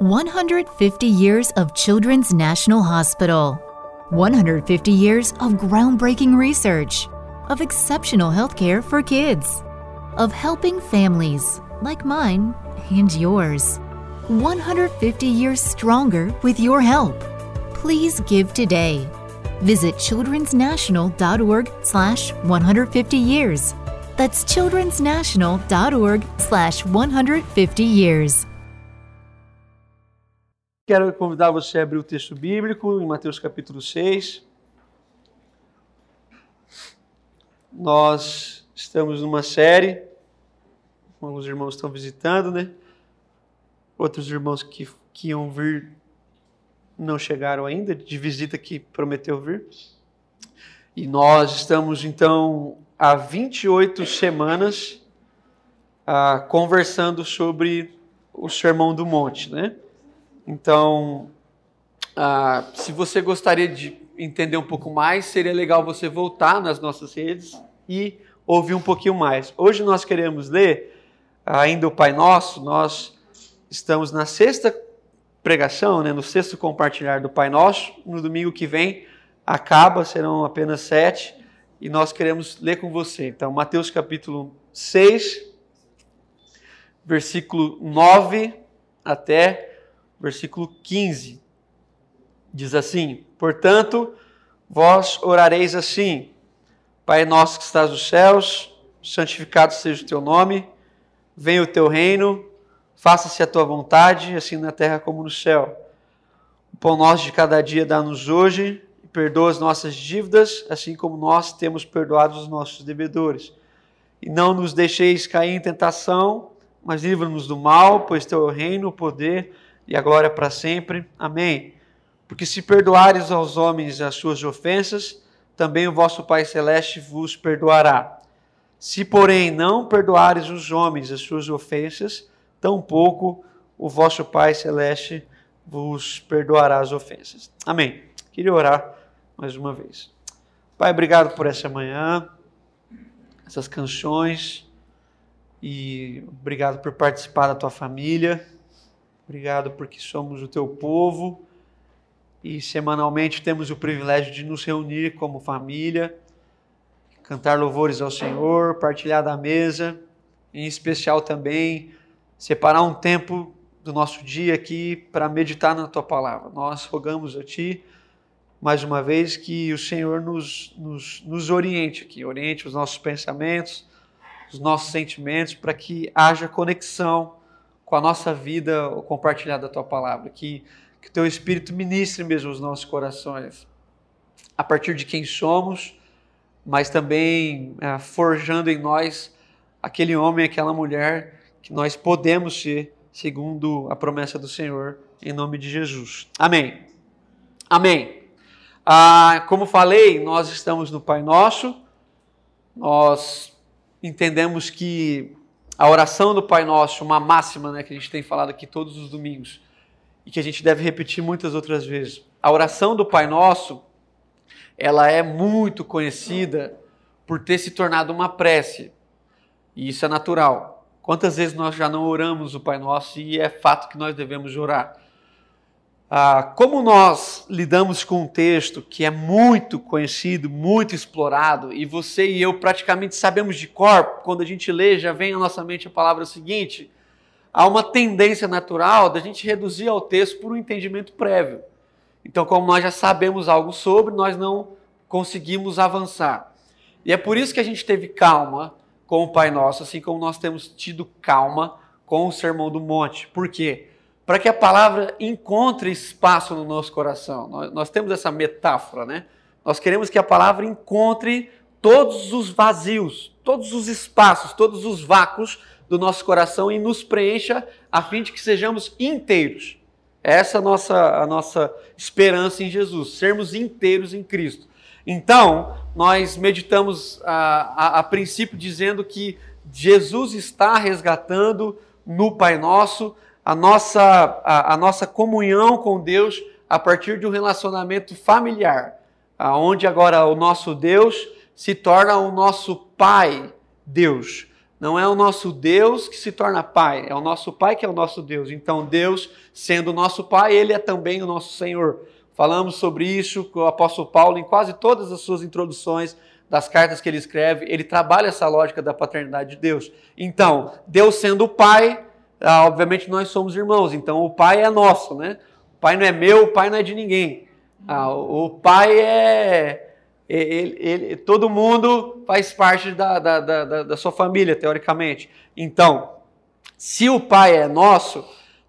150 years of Children's National Hospital. 150 years of groundbreaking research, of exceptional healthcare for kids, of helping families like mine and yours. 150 years stronger with your help. Please give today. Visit childrensnational.org slash 150 years. That's childrensnational.org slash 150 years. Quero convidar você a abrir o texto bíblico em Mateus capítulo 6. Nós estamos numa série, alguns irmãos estão visitando, né? Outros irmãos que, que iam vir não chegaram ainda, de visita que prometeu vir. E nós estamos então há 28 semanas ah, conversando sobre o Sermão do Monte, né? Então, ah, se você gostaria de entender um pouco mais, seria legal você voltar nas nossas redes e ouvir um pouquinho mais. Hoje nós queremos ler ainda o Pai Nosso, nós estamos na sexta pregação, né, no sexto compartilhar do Pai Nosso. No domingo que vem acaba, serão apenas sete, e nós queremos ler com você. Então, Mateus capítulo 6, versículo 9 até versículo 15. Diz assim: Portanto, vós orareis assim: Pai nosso que estás nos céus, santificado seja o teu nome, venha o teu reino, faça-se a tua vontade, assim na terra como no céu. O pão nosso de cada dia dá-nos hoje, e perdoa as nossas dívidas, assim como nós temos perdoado os nossos devedores. E não nos deixeis cair em tentação, mas livra-nos do mal, pois teu reino, o poder e a glória para sempre. Amém. Porque se perdoares aos homens as suas ofensas, também o vosso Pai Celeste vos perdoará. Se, porém, não perdoares os homens as suas ofensas, tampouco o vosso Pai Celeste vos perdoará as ofensas. Amém. Queria orar mais uma vez. Pai, obrigado por essa manhã, essas canções, e obrigado por participar da tua família. Obrigado porque somos o teu povo e semanalmente temos o privilégio de nos reunir como família, cantar louvores ao Senhor, partilhar da mesa, em especial também separar um tempo do nosso dia aqui para meditar na tua palavra. Nós rogamos a ti mais uma vez que o Senhor nos, nos, nos oriente aqui, oriente os nossos pensamentos, os nossos sentimentos, para que haja conexão com a nossa vida o compartilhar da tua palavra, que que o teu espírito ministre mesmo os nossos corações, a partir de quem somos, mas também é, forjando em nós aquele homem, aquela mulher que nós podemos ser, segundo a promessa do Senhor, em nome de Jesus. Amém. Amém. Ah, como falei, nós estamos no Pai Nosso, nós entendemos que a oração do Pai Nosso, uma máxima né, que a gente tem falado aqui todos os domingos e que a gente deve repetir muitas outras vezes. A oração do Pai Nosso, ela é muito conhecida por ter se tornado uma prece. E isso é natural. Quantas vezes nós já não oramos o Pai Nosso e é fato que nós devemos orar? Ah, como nós lidamos com um texto que é muito conhecido, muito explorado, e você e eu praticamente sabemos de cor, quando a gente lê, já vem à nossa mente a palavra seguinte: há uma tendência natural da gente reduzir ao texto por um entendimento prévio. Então, como nós já sabemos algo sobre, nós não conseguimos avançar. E é por isso que a gente teve calma com o Pai Nosso, assim como nós temos tido calma com o Sermão do Monte. Por quê? Para que a palavra encontre espaço no nosso coração. Nós, nós, temos essa metáfora, né? Nós queremos que a palavra encontre todos os vazios, todos os espaços, todos os vácuos do nosso coração e nos preencha a fim de que sejamos inteiros. Essa é a nossa, a nossa esperança em Jesus, sermos inteiros em Cristo. Então, nós meditamos a, a, a princípio dizendo que Jesus está resgatando no Pai Nosso a nossa, a, a nossa comunhão com Deus a partir de um relacionamento familiar, onde agora o nosso Deus se torna o nosso Pai Deus. Não é o nosso Deus que se torna Pai, é o nosso Pai que é o nosso Deus. Então, Deus, sendo o nosso Pai, Ele é também o nosso Senhor. Falamos sobre isso com o apóstolo Paulo em quase todas as suas introduções das cartas que ele escreve. Ele trabalha essa lógica da paternidade de Deus. Então, Deus sendo o Pai, ah, obviamente nós somos irmãos. Então, o Pai é nosso, né? O Pai não é meu, o Pai não é de ninguém. Ah, o Pai é ele, ele, todo mundo faz parte da, da, da, da sua família, teoricamente. Então, se o Pai é nosso,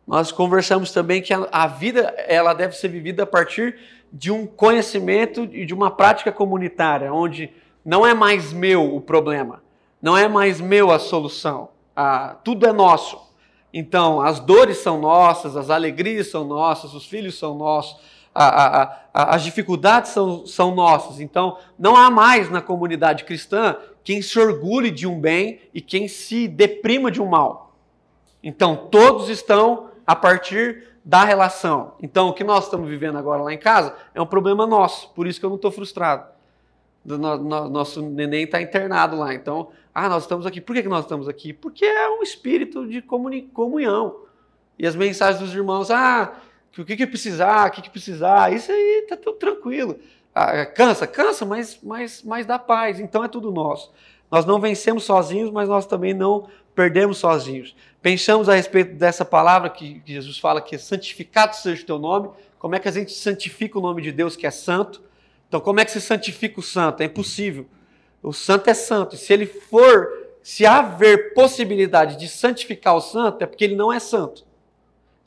nós conversamos também que a, a, vida ela deve ser vivida a partir de um conhecimento e de uma prática comunitária, onde não é mais meu o problema, não é mais meu a solução, ah, tudo é nosso. Então, as dores são nossas, as alegrias são nossas, os filhos são nossos a, a, a, as dificuldades são, são nossas. Então, não há mais na comunidade cristã quem se orgulhe de um bem e quem se deprima de um mal. Então, todos estão a partir da relação. Então, o que nós estamos vivendo agora lá em casa é um problema nosso, por isso que eu não estou frustrado. Nosso neném está internado lá. Então, ah, nós estamos aqui. Por que nós estamos aqui? Porque é um espírito de comunhão. E as mensagens dos irmãos, ah, o que, que precisar, o que, que precisar, isso aí tá tudo tranquilo. Ah, cansa, cansa, mas, mas, mas dá paz, então é tudo nosso. Nós não vencemos sozinhos, mas nós também não perdemos sozinhos. Pensamos a respeito dessa palavra que Jesus fala que é santificado seja o teu nome. Como é que a gente santifica o nome de Deus que é santo? Então, como é que se santifica o santo? É impossível. O santo é santo. Se ele for, se haver possibilidade de santificar o santo, é porque ele não é santo.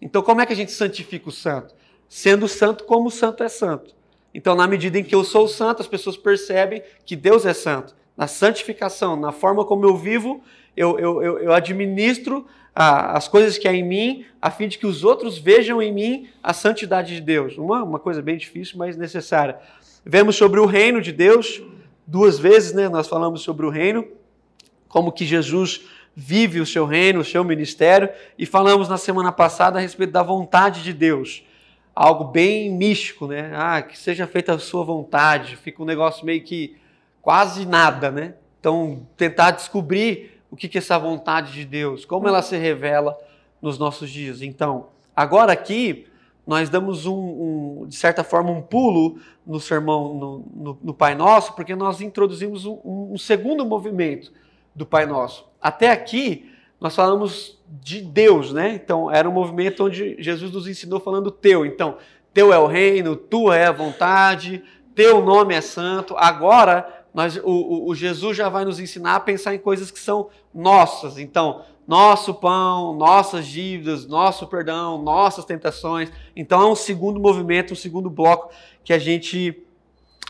Então, como é que a gente santifica o santo? Sendo santo como o santo é santo. Então, na medida em que eu sou santo, as pessoas percebem que Deus é santo. Na santificação, na forma como eu vivo, eu, eu, eu, eu administro ah, as coisas que há em mim, a fim de que os outros vejam em mim a santidade de Deus. Uma, uma coisa bem difícil, mas necessária. Vemos sobre o reino de Deus, duas vezes, né? Nós falamos sobre o reino, como que Jesus vive o seu reino, o seu ministério, e falamos na semana passada a respeito da vontade de Deus. Algo bem místico, né? Ah, que seja feita a sua vontade. Fica um negócio meio que quase nada, né? Então, tentar descobrir o que é essa vontade de Deus, como ela se revela nos nossos dias. Então, agora aqui, nós damos um, um de certa forma, um pulo no sermão no, no, no Pai Nosso, porque nós introduzimos um, um segundo movimento do Pai Nosso. Até aqui, nós falamos de Deus, né? Então, era um movimento onde Jesus nos ensinou falando teu. Então, teu é o reino, tua é a vontade, teu nome é santo. Agora, nós, o, o, Jesus já vai nos ensinar a pensar em coisas que são nossas. Então, nosso pão, nossas dívidas, nosso perdão, nossas tentações. Então, é um segundo movimento, um segundo bloco que a gente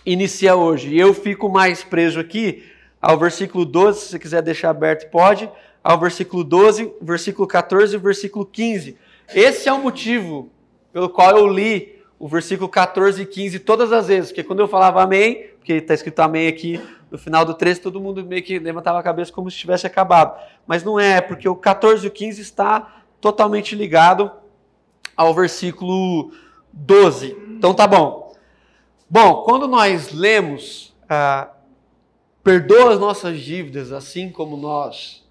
inicia hoje. E eu fico mais preso aqui ao versículo 12, se você quiser deixar aberto, pode, ao versículo 12, versículo 14 e versículo 15. Esse é o motivo pelo qual eu li o versículo 14 e 15 todas as vezes, porque quando eu falava amém, porque está escrito amém aqui no final do trecho, todo mundo meio que levantava a cabeça como se tivesse acabado. Mas não é, porque o 14 e o 15 está totalmente ligado ao versículo 12. Então tá bom. Bom, quando nós lemos ah, perdoa as nossas dívidas, assim como nós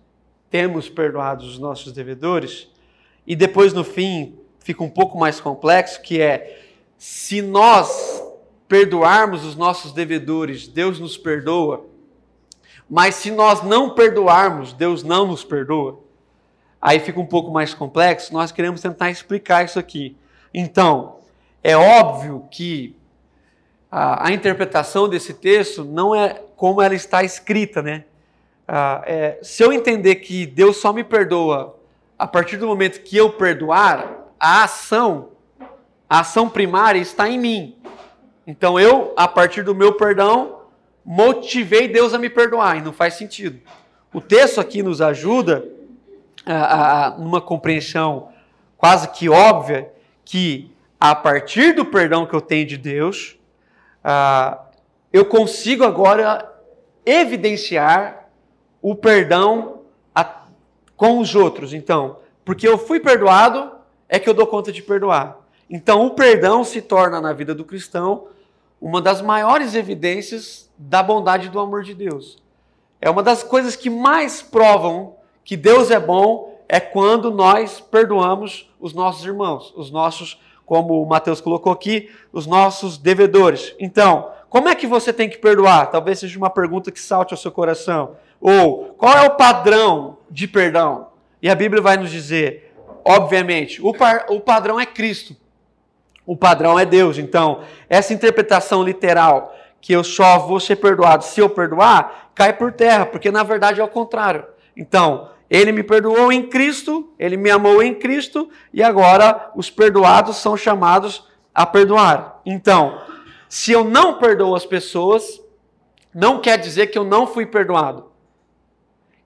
temos perdoado os nossos devedores. E depois, no fim, fica um pouco mais complexo, que é se nós perdoarmos os nossos devedores, Deus nos perdoa. Mas se nós não perdoarmos, Deus não nos perdoa. Aí fica um pouco mais complexo. Nós queremos tentar explicar isso aqui. Então, é óbvio que a, a interpretação desse texto não é como ela está escrita, né? Ah, é, se eu entender que Deus só me perdoa a partir do momento que eu perdoar, a ação, a ação primária está em mim. Então eu, a partir do meu perdão, motivei Deus a me perdoar, e não faz sentido. O texto aqui nos ajuda a, a, compreensão quase que óbvia que a partir do perdão que eu tenho de Deus, ah, eu consigo agora evidenciar o perdão a, com os outros. Então, porque eu fui perdoado, é que eu dou conta de perdoar. Então, o perdão se torna na vida do cristão uma das maiores evidências da bondade do amor de Deus. é uma das coisas que mais provam que Deus é bom é quando nós perdoamos os nossos irmãos, os nossos, como o Mateus colocou aqui, os nossos devedores. Então, como é que você tem que perdoar? Talvez seja uma pergunta que salte ao seu coração. Ou qual é o padrão de perdão? E a Bíblia vai nos dizer, obviamente, o, par, o padrão é Cristo. O padrão é Deus. Então, essa interpretação literal, que eu só vou ser perdoado se eu perdoar, cai por terra, porque na verdade é o contrário. Então, ele me perdoou em Cristo, ele me amou em Cristo, e agora os perdoados são chamados a perdoar. Então, se eu não perdoo as pessoas, não quer dizer que eu não fui perdoado.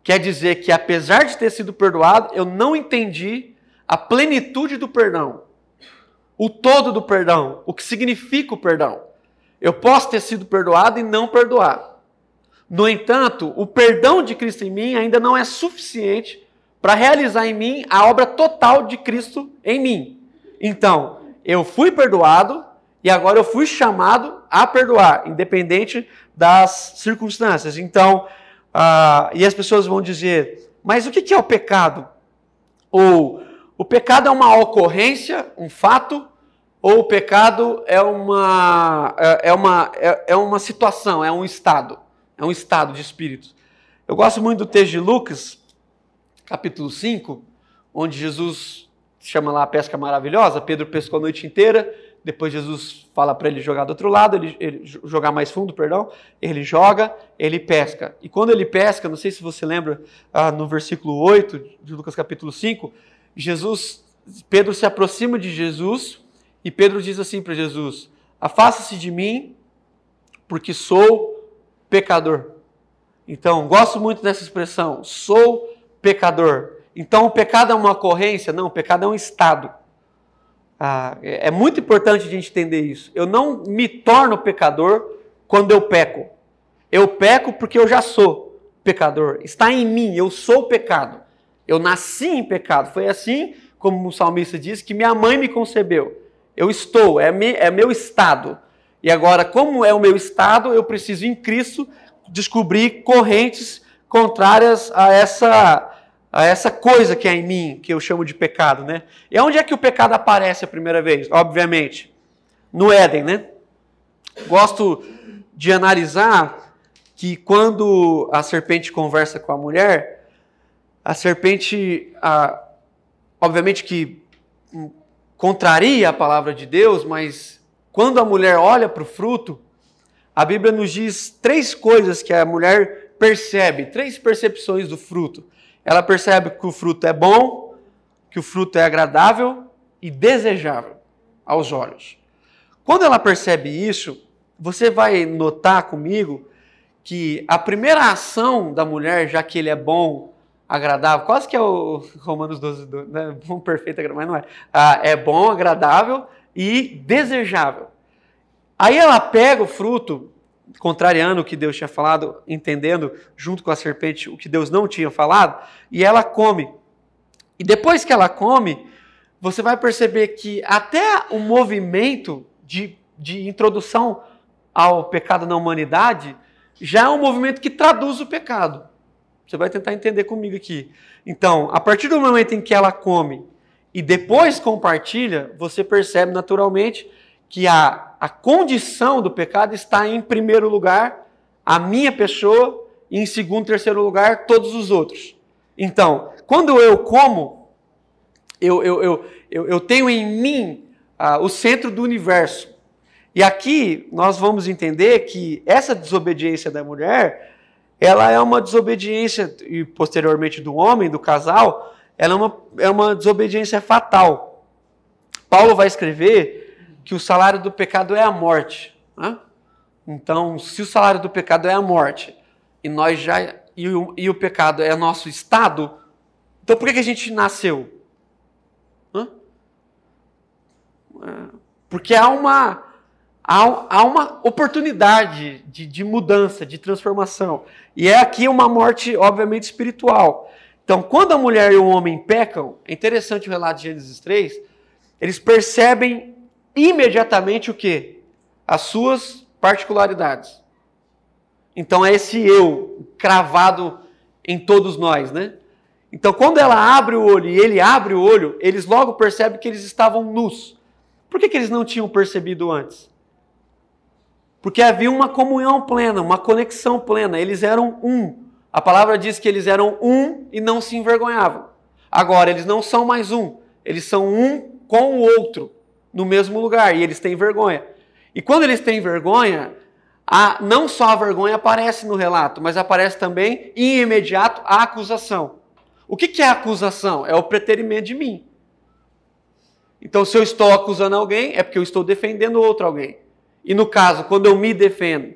Quer dizer que, apesar de ter sido perdoado, eu não entendi a plenitude do perdão, o todo do perdão, o que significa o perdão. Eu posso ter sido perdoado e não perdoar. No entanto, o perdão de Cristo em mim ainda não é suficiente para realizar em mim a obra total de Cristo em mim. Então, eu fui perdoado e agora eu fui chamado a perdoar, independente das circunstâncias. Então, ah, e as pessoas vão dizer, mas o que é o pecado? Ou o pecado é uma ocorrência, um fato, ou o pecado é uma, é, é uma, é, é uma situação, é um estado, é um estado de espírito. Eu gosto muito do texto de Lucas, capítulo 5, onde Jesus chama lá a pesca maravilhosa, Pedro pescou a noite inteira, depois Jesus fala para ele jogar do outro lado, ele, ele, jogar mais fundo, perdão. Ele joga, ele pesca. E quando ele pesca, não sei se você lembra, ah, no versículo 8 de Lucas capítulo 5, Jesus, Pedro se aproxima de Jesus e Pedro diz assim para Jesus: Afasta-se de mim, porque sou pecador. Então, gosto muito dessa expressão, sou pecador. Então, o pecado é uma ocorrência? Não, o pecado é um estado. Ah, é muito importante a gente entender isso. Eu não me torno pecador quando eu peco. Eu peco porque eu já sou pecador. Está em mim, eu sou pecado. Eu nasci em pecado. Foi assim, como o salmista diz, que minha mãe me concebeu. Eu estou, é, me, é meu estado. E agora, como é o meu estado, eu preciso em Cristo descobrir correntes contrárias a essa a essa coisa que é em mim, que eu chamo de pecado, né? E onde é que o pecado aparece a primeira vez? Obviamente, no Éden, né? Gosto de analisar que quando a serpente conversa com a mulher, a serpente, a, obviamente que contraria a palavra de Deus, mas quando a mulher olha para o fruto, a Bíblia nos diz três coisas que a mulher percebe, três percepções do fruto. Ela percebe que o fruto é bom, que o fruto é agradável e desejável aos olhos. Quando ela percebe isso, você vai notar comigo que a primeira ação da mulher, já que ele é bom, agradável, quase que é o Romanos 12, 12 né? bom, perfeito, mas não é. Ah, é bom, agradável e desejável. Aí ela pega o fruto, contrariando o que Deus tinha falado, entendendo junto com a serpente o que Deus não tinha falado, e ela come. E depois que ela come, você vai perceber que até o movimento de, de introdução ao pecado na humanidade já é um movimento que traduz o pecado. Você vai tentar entender comigo aqui. Então, a partir do momento em que ela come e depois compartilha, você percebe naturalmente que a, a condição do pecado está em primeiro lugar a minha pessoa e em segundo, terceiro lugar todos os outros. Então, quando eu como, eu, eu, eu, eu, eu tenho em mim ah, o centro do universo. E aqui nós vamos entender que essa desobediência da mulher, ela é uma desobediência, e posteriormente do homem, do casal, ela é uma, é uma desobediência fatal. Paulo vai escrever que o salário do pecado é a morte. Né? Então, se o salário do pecado é a morte, e nós já e o, e o pecado é nosso estado, então por que, que a gente nasceu? Hã? É, porque há uma, há, uma oportunidade de, de mudança, de transformação. E é aqui uma morte, obviamente, espiritual. Então, quando a mulher e o homem pecam, é interessante o relato de Gênesis 3, eles percebem imediatamente o que? As suas particularidades. Então é esse eu cravado em todos nós, né? Então quando ela abre o olho e ele abre o olho, eles logo percebem que eles estavam nus. Por que, que eles não tinham percebido antes? Porque havia uma comunhão plena, uma conexão plena. Eles eram um. A palavra diz que eles eram um e não se envergonhavam. Agora, eles não são mais um. Eles são um com o outro, no mesmo lugar. E eles têm vergonha. E quando eles têm vergonha, a, não só a vergonha aparece no relato, mas aparece também, em imediato, a acusação. O que, que é acusação? É o preterimento de mim. Então, se eu estou acusando alguém, é porque eu estou defendendo outro alguém. E no caso, quando eu me defendo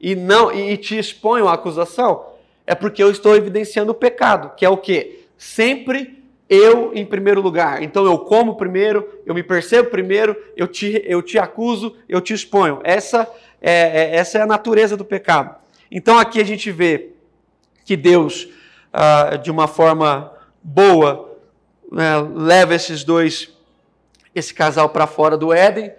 e não e te exponho a acusação, é porque eu estou evidenciando o pecado, que é o quê? Sempre eu em primeiro lugar. Então eu como primeiro, eu me percebo primeiro, eu te, eu te acuso, eu te exponho. Essa é, é essa é a natureza do pecado. Então aqui a gente vê que Deus, ah, de uma forma boa, né, leva esses dois esse casal para fora do Éden.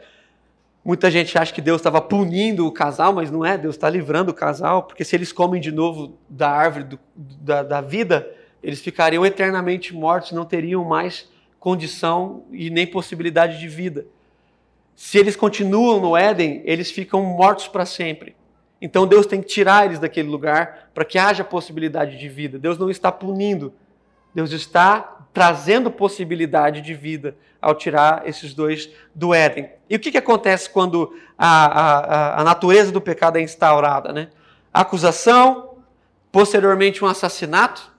Muita gente acha que Deus estava punindo o casal, mas não é, Deus está livrando o casal, porque se eles comem de novo da árvore do, da, da vida, eles ficariam eternamente mortos, não teriam mais condição e nem possibilidade de vida. Se eles continuam no Éden, eles ficam mortos para sempre. Então Deus tem que tirar eles daquele lugar para que haja possibilidade de vida. Deus não está punindo, Deus está trazendo possibilidade de vida ao tirar esses dois do Éden. E o que, que acontece quando a, a, a natureza do pecado é instaurada? Né? acusação, posteriormente um assassinato,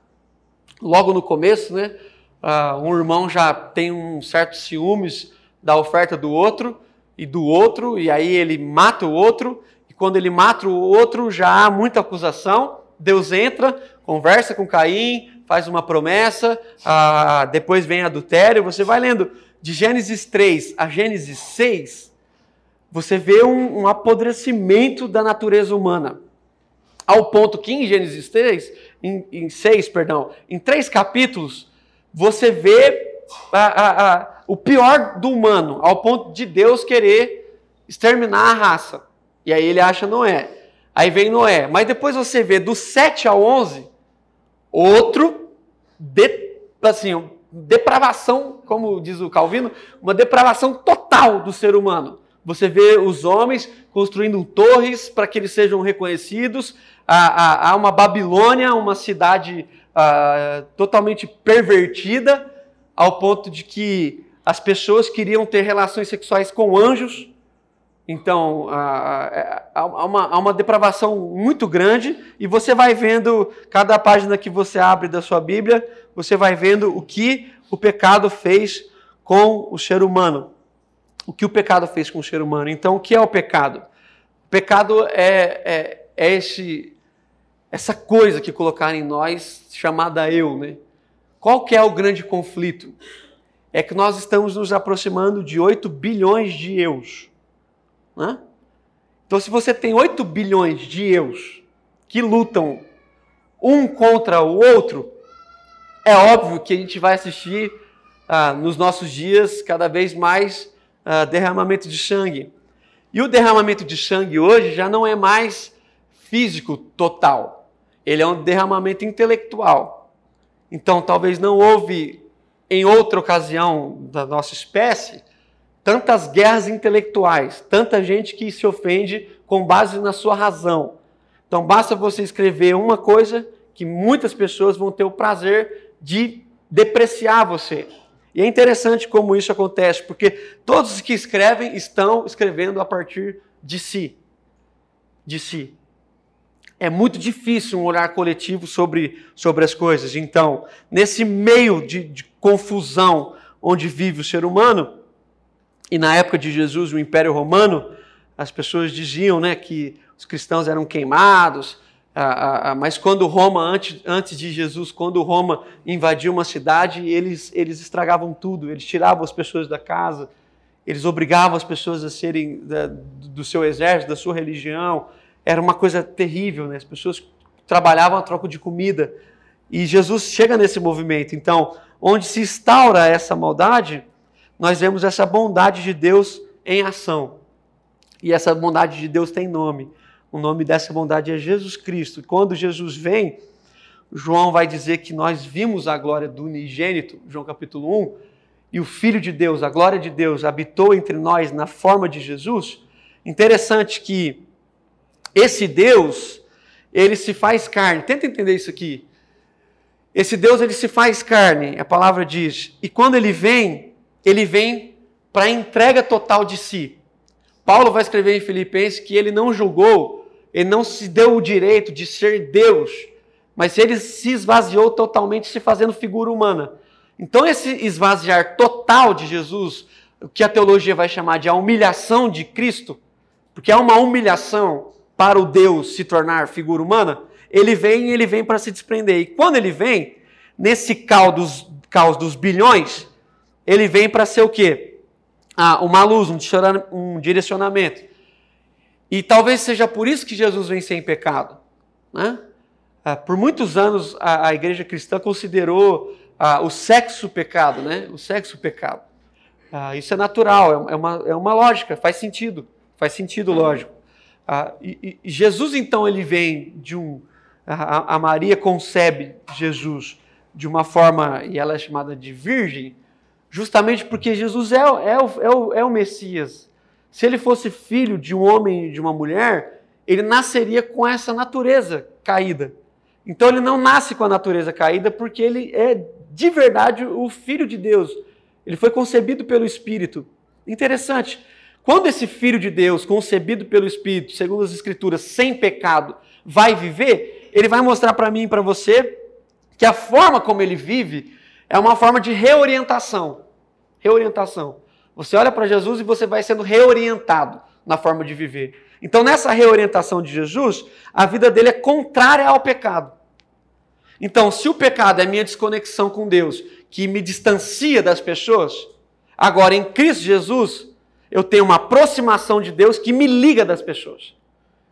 logo no começo, né? Uh, um irmão já tem um certo ciúmes da oferta do outro e do outro, e aí ele mata o outro, e quando ele mata o outro já há muita acusação. Deus entra, conversa com Caim, faz uma promessa, ah, depois vem adultério. Você vai lendo de Gênesis 3 a Gênesis 6, você vê um, um apodrecimento da natureza humana. Ao ponto que em Gênesis 3, em, em 6, perdão, em três capítulos, você vê o pior do humano, ao ponto de Deus querer exterminar a raça. E aí ele acha Noé. Aí vem Noé. Mas depois você vê do 7 ao 11, outro, de, assim, depravação, como diz o Calvino, uma depravação total do ser humano. Você vê os homens construindo torres para que eles sejam reconhecidos. Há, há uma Babilônia, uma cidade ah, totalmente pervertida, ao ponto de que as pessoas queriam ter relações sexuais com anjos. Então, há, uma, há uma depravação muito grande, e você vai vendo, cada página que você abre da sua Bíblia, você vai vendo o que o pecado fez com o ser humano. O que o pecado fez com o ser humano. Então, o que é o pecado? O pecado é, é, é esse, essa coisa que colocaram em nós, chamada eu. Né? Qual que é o grande conflito? É que nós estamos nos aproximando de 8 bilhões de eus. Né? Então, se você tem 8 bilhões de eus que lutam um contra o outro, é óbvio que a gente vai assistir ah, nos nossos dias cada vez mais ah, derramamento de sangue. E o derramamento de sangue hoje já não é mais físico total, ele é um derramamento intelectual. Então, talvez não houve em outra ocasião da nossa espécie tantas guerras intelectuais, tanta gente que se ofende com base na sua razão. Então basta você escrever uma coisa que muitas pessoas vão ter o prazer de depreciar você. E é interessante como isso acontece, porque todos os que escrevem estão escrevendo a partir de si. De si. É muito difícil um olhar coletivo sobre, sobre as coisas. Então, nesse meio de, de confusão onde vive o ser humano, e na época de Jesus, o Império Romano, as pessoas diziam né, que os cristãos eram queimados, ah, ah, mas quando Roma, antes, antes de Jesus, quando Roma invadiu uma cidade, eles, eles estragavam tudo, eles tiravam as pessoas da casa, eles obrigavam as pessoas a serem da, do seu exército, da sua religião, era uma coisa terrível, né? as pessoas trabalhavam a troco de comida, e Jesus chega nesse movimento, então, onde se instaura essa maldade, nós vemos essa bondade de Deus em ação. E essa bondade de Deus tem nome. O nome dessa bondade é Jesus Cristo. Quando Jesus vem, João vai dizer que nós vimos a glória do unigênito, João capítulo 1, e o Filho de Deus, a glória de Deus, habitou entre nós na forma de Jesus. Interessante que esse Deus, ele se faz carne. Tenta entender isso aqui. Esse Deus, ele se faz carne, a palavra diz. E quando ele vem, ele vem para a entrega total de si. Paulo vai escrever em Filipenses que ele não julgou, ele não se deu o direito de ser Deus, mas ele se esvaziou totalmente, se fazendo figura humana. Então, esse esvaziar total de Jesus, o que a teologia vai chamar de a humilhação de Cristo, porque é uma humilhação para o Deus se tornar figura humana, ele vem e ele vem para se desprender. E quando ele vem, nesse caos dos, caos dos bilhões, ele vem para ser o quê? Ah, uma luz, um direcionamento. E talvez seja por isso que Jesus vem sem pecado. Né? Ah, por muitos anos a, a igreja cristã considerou ah, o sexo pecado, né? O sexo pecado. Ah, isso é natural, é, é uma, é uma lógica, faz sentido, faz sentido lógico. Ah, e, e, Jesus então ele vem de um a, a, Maria concebe Jesus de uma forma e ela é chamada de virgem, justamente porque Jesus é, é, o, é, o, é o Messias. Se ele fosse filho de um homem e de uma mulher, ele nasceria com essa natureza caída. Então ele não nasce com a natureza caída porque ele é de verdade o filho de Deus. Ele foi concebido pelo Espírito. Interessante. Quando esse filho de Deus, concebido pelo Espírito, segundo as Escrituras, sem pecado, vai viver, ele vai mostrar para mim e para você que a forma como ele vive é uma forma de reorientação. Reorientação. Você olha para Jesus e você vai sendo reorientado na forma de viver. Então, nessa reorientação de Jesus, a vida dele é contrária ao pecado. Então, se o pecado é minha desconexão com Deus, que me distancia das pessoas, agora em Cristo Jesus, eu tenho uma aproximação de Deus que me liga das pessoas.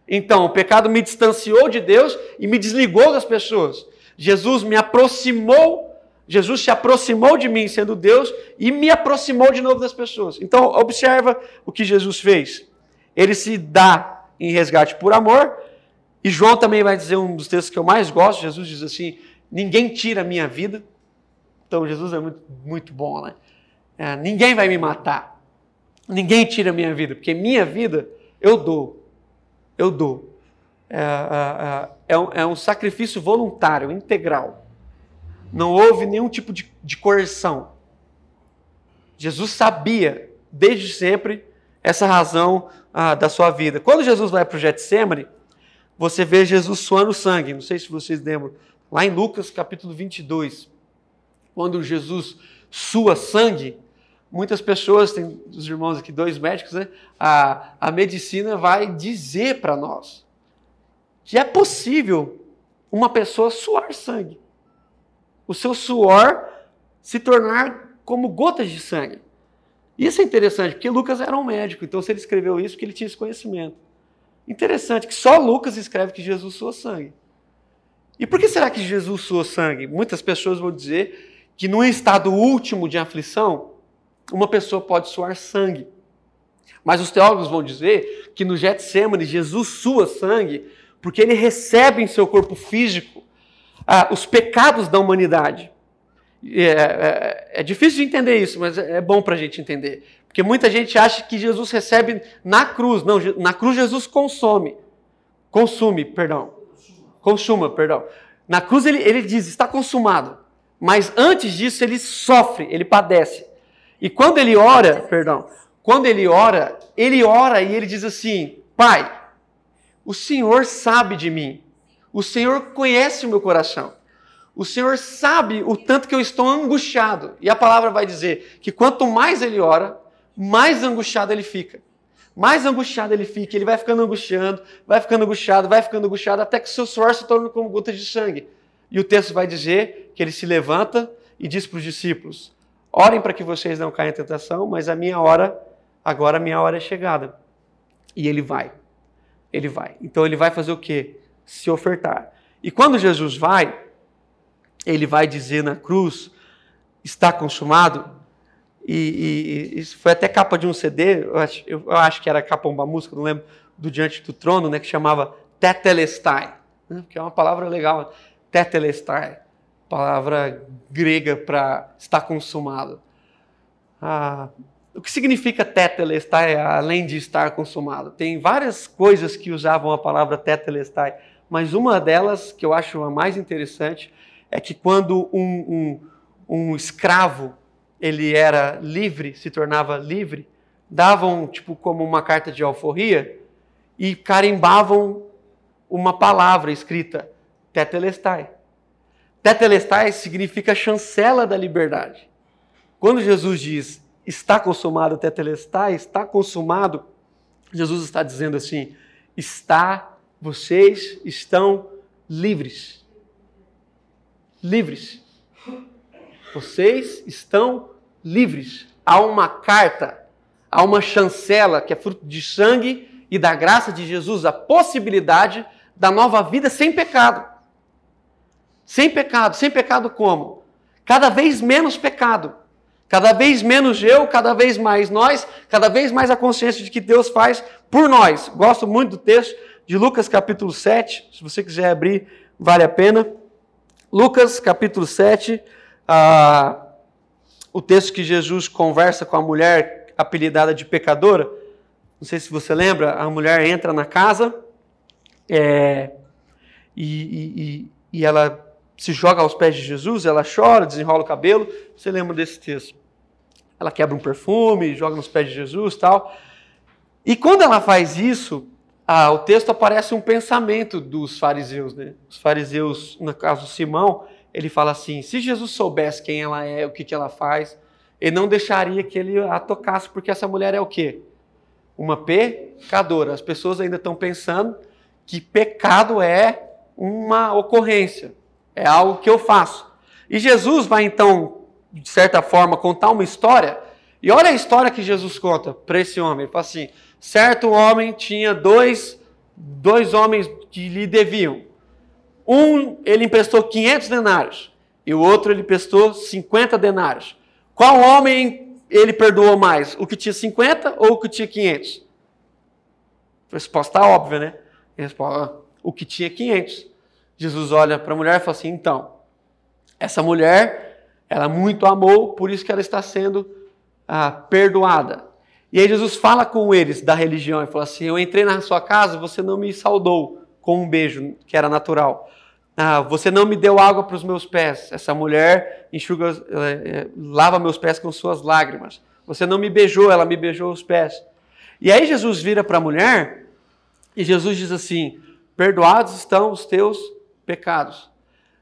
Então, o pecado me distanciou de Deus e me desligou das pessoas. Jesus me aproximou, Jesus se aproximou de mim sendo Deus e me aproximou de novo das pessoas. Então, observa o que Jesus fez. Ele se dá em resgate por amor, e João também vai dizer um dos textos que eu mais gosto. Jesus diz assim: Ninguém tira a minha vida. Então, Jesus é muito, muito bom, né? É, ninguém vai me matar. Ninguém tira a minha vida, porque minha vida eu dou eu dou. É, é, é, um, é um sacrifício voluntário, integral. Não houve nenhum tipo de, de coerção. Jesus sabia, desde sempre, essa razão ah, da sua vida. Quando Jesus vai para o Getsemane, você vê Jesus suando sangue. Não sei se vocês lembram. Lá em Lucas capítulo 22, quando Jesus sua sangue, muitas pessoas, tem os irmãos aqui, dois médicos, né? A, a medicina vai dizer para nós que é possível uma pessoa suar sangue. O seu suor se tornar como gotas de sangue. Isso é interessante, porque Lucas era um médico, então se ele escreveu isso, porque ele tinha esse conhecimento. Interessante que só Lucas escreve que Jesus suou sangue. E por que será que Jesus suou sangue? Muitas pessoas vão dizer que num estado último de aflição, uma pessoa pode suar sangue. Mas os teólogos vão dizer que no Getsemane Jesus sua sangue porque ele recebe em seu corpo físico ah, os pecados da humanidade. É, é, é, difícil de entender isso, mas é bom para a gente entender. Porque muita gente acha que Jesus recebe na cruz. Não, na cruz Jesus consome. Consume, perdão. Consuma, perdão. Na cruz ele, ele diz, está consumado. Mas antes disso ele sofre, ele padece. E quando ele ora, perdão, quando ele ora, ele ora e ele diz assim: Pai, o Senhor sabe de mim, o Senhor conhece o meu coração, o Senhor sabe o tanto que eu estou angustiado. E a palavra vai dizer que quanto mais ele ora, mais angustiado ele fica. Mais angustiado ele fica, ele vai ficando angustiando, vai ficando angustiado, vai ficando angustiado, até que seu suor se torna como gotas de sangue. E o texto vai dizer que ele se levanta e diz para os discípulos: Orem para que vocês não caiam em tentação, mas a minha hora, agora a minha hora é chegada. E ele vai. Ele vai. Então ele vai fazer o quê? Se ofertar. E quando Jesus vai, ele vai dizer na cruz: está consumado. E, e, isso foi até capa de um CD, eu acho, eu acho que era capa uma música, não lembro do diante do trono, né, que chamava tetelestai, né, que é uma palavra legal, tetelestai, palavra grega para estar consumado. Ah, o que significa tetelestai, além de estar consumado? Tem várias coisas que usavam a palavra tetelestai, mas uma delas, que eu acho a mais interessante, é que quando um, um, um escravo ele era livre, se tornava livre, davam tipo como uma carta de alforria e carimbavam uma palavra escrita, tetelestai. Tetelestai significa chancela da liberdade. Quando Jesus diz está consumado tetelestai, está consumado, Jesus está dizendo assim: está, vocês estão livres. Livres. Vocês estão livres. Há uma carta, há uma chancela que é fruto de sangue e da graça de Jesus, a possibilidade da nova vida sem pecado. Sem pecado. Sem pecado como? Cada vez menos pecado. Cada vez menos eu, cada vez mais nós, cada vez mais a consciência de que Deus faz por nós. Gosto muito do texto de Lucas capítulo 7. Se você quiser abrir, vale a pena. Lucas capítulo 7. Ah, o texto que Jesus conversa com a mulher apelidada de pecadora. Não sei se você lembra, a mulher entra na casa é, e, e, e ela se joga aos pés de Jesus, ela chora, desenrola o cabelo. Você lembra desse texto? Ela quebra um perfume, joga nos pés de Jesus tal. E quando ela faz isso, ah, o texto aparece um pensamento dos fariseus. Né? Os fariseus, no caso Simão, ele fala assim: se Jesus soubesse quem ela é, o que, que ela faz, ele não deixaria que ele a tocasse, porque essa mulher é o quê? Uma pecadora. As pessoas ainda estão pensando que pecado é uma ocorrência, é algo que eu faço. E Jesus vai então, de certa forma, contar uma história. E olha a história que Jesus conta para esse homem. Ele fala assim: certo homem tinha dois, dois homens que lhe deviam. Um, ele emprestou 500 denários e o outro, ele emprestou 50 denários. Qual homem ele perdoou mais? O que tinha 50 ou o que tinha 500? A resposta óbvia, né? Resposta, o que tinha 500. Jesus olha para a mulher e fala assim: então, essa mulher, ela muito amou, por isso que ela está sendo ah, perdoada. E aí Jesus fala com eles da religião e fala assim: eu entrei na sua casa, você não me saudou com um beijo que era natural. Ah, você não me deu água para os meus pés. Essa mulher enxuga, é, lava meus pés com suas lágrimas. Você não me beijou, ela me beijou os pés. E aí Jesus vira para a mulher e Jesus diz assim: Perdoados estão os teus pecados.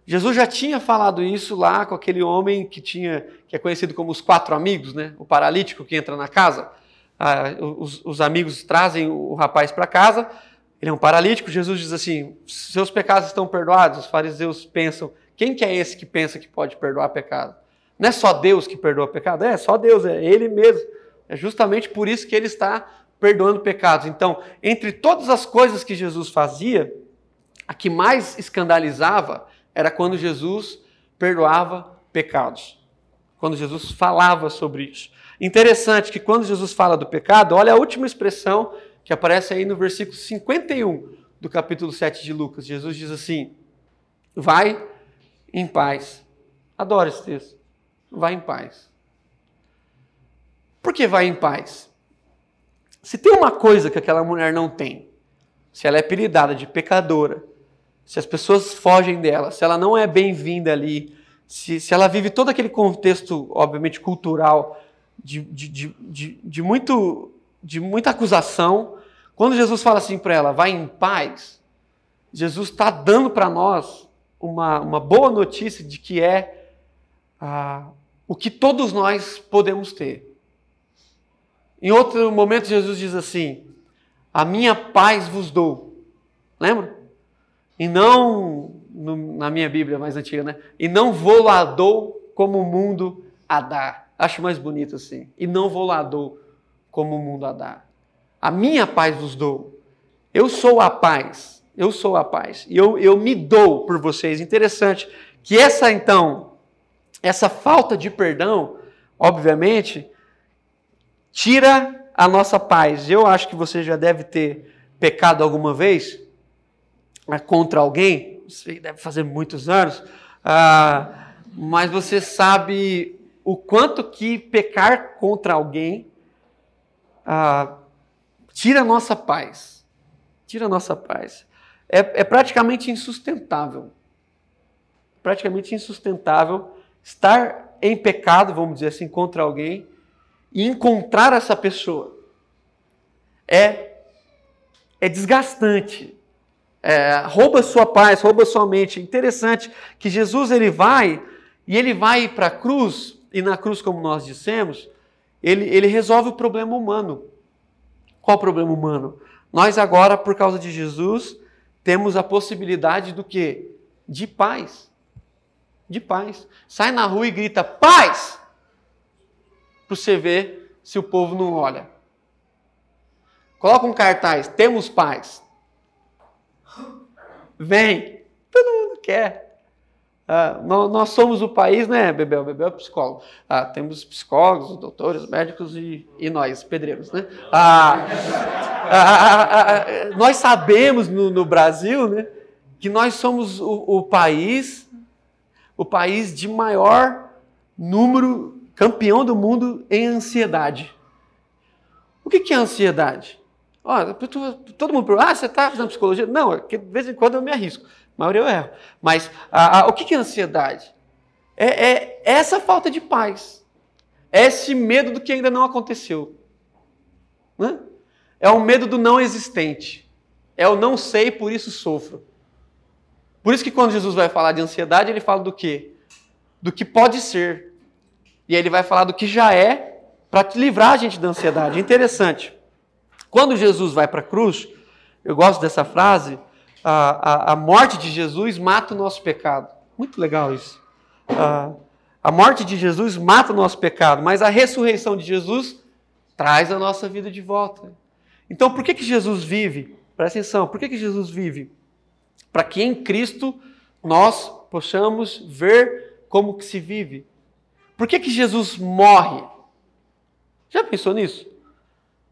Jesus já tinha falado isso lá com aquele homem que tinha, que é conhecido como os quatro amigos, né? O paralítico que entra na casa. Ah, os, os amigos trazem o rapaz para casa ele é um paralítico. Jesus diz assim: seus pecados estão perdoados. Os fariseus pensam: quem que é esse que pensa que pode perdoar pecado? Não é só Deus que perdoa pecado? É, só Deus, é Ele mesmo. É justamente por isso que Ele está perdoando pecados. Então, entre todas as coisas que Jesus fazia, a que mais escandalizava era quando Jesus perdoava pecados. Quando Jesus falava sobre isso. Interessante que quando Jesus fala do pecado, olha a última expressão que aparece aí no versículo 51 do capítulo 7 de Lucas. Jesus diz assim: Vai em paz. Adoro esse texto. Vai em paz. Por que vai em paz? Se tem uma coisa que aquela mulher não tem, se ela é apelidada de pecadora, se as pessoas fogem dela, se ela não é bem-vinda ali, se, se ela vive todo aquele contexto, obviamente, cultural, de, de, de, de, muito de muita acusação. Quando Jesus fala assim para ela, vai em paz, Jesus está dando para nós uma, uma boa notícia de que é ah, o que todos nós podemos ter. Em outro momento, Jesus diz assim: A minha paz vos dou. Lembra? E não, no, na minha Bíblia mais antiga, né? E não vou lá dou como o mundo a dá. Acho mais bonito assim. E não vou lá dou como o mundo a dá. A minha paz vos dou. Eu sou a paz. Eu sou a paz. E eu, eu me dou por vocês. Interessante que essa, então, essa falta de perdão, obviamente, tira a nossa paz. Eu acho que você já deve ter pecado alguma vez é, contra alguém? Você deve fazer muitos anos. Ah, mas você sabe o quanto que pecar contra alguém ah, tira a nossa paz. Tira a nossa paz. É, é praticamente insustentável. Praticamente insustentável estar em pecado, vamos dizer assim, contra alguém e encontrar essa pessoa. É, é desgastante. É, rouba sua paz, rouba sua mente. Interessante que Jesus ele vai e ele vai para a cruz e na cruz, como nós dissemos, ele, ele resolve o problema humano. Qual o problema humano? Nós agora, por causa de Jesus, temos a possibilidade do quê? De paz. De paz. Sai na rua e grita paz! Para você ver se o povo não olha. Coloca um cartaz, temos paz. Vem. Todo mundo quer. Ah, nós, nós, somos o país, né, Bebel? Bebel é psicólogo. Ah, temos psicólogos, doutores, médicos e, e nós, pedreiros, né? Ah, nós sabemos no, no, Brasil, né, que nós somos o, o, país, o país de maior número, campeão do mundo em ansiedade. O que, que é ansiedade? Todo mundo pergunta, ah, você está fazendo psicologia? Não, é de vez em quando eu me arrisco. A maioria eu erro. Mas a, a, o que é ansiedade? É, é, essa falta de paz. É esse medo do que ainda não aconteceu. Né? É o medo do não existente. É o não sei, por isso sofro. Por isso que quando Jesus vai falar de ansiedade, ele fala do quê? Do que pode ser. E aí ele vai falar do que já é para livrar a gente da ansiedade. É interessante. Quando Jesus vai para a cruz, eu gosto dessa frase, a, a, a, morte de Jesus mata o nosso pecado. Muito legal isso. A, a morte de Jesus mata o nosso pecado, mas a ressurreição de Jesus traz a nossa vida de volta. Então, por que, que Jesus vive? Presta atenção, por que, que Jesus vive? Para que em Cristo nós possamos ver como que se vive. Por que, que Jesus morre? Já pensou nisso?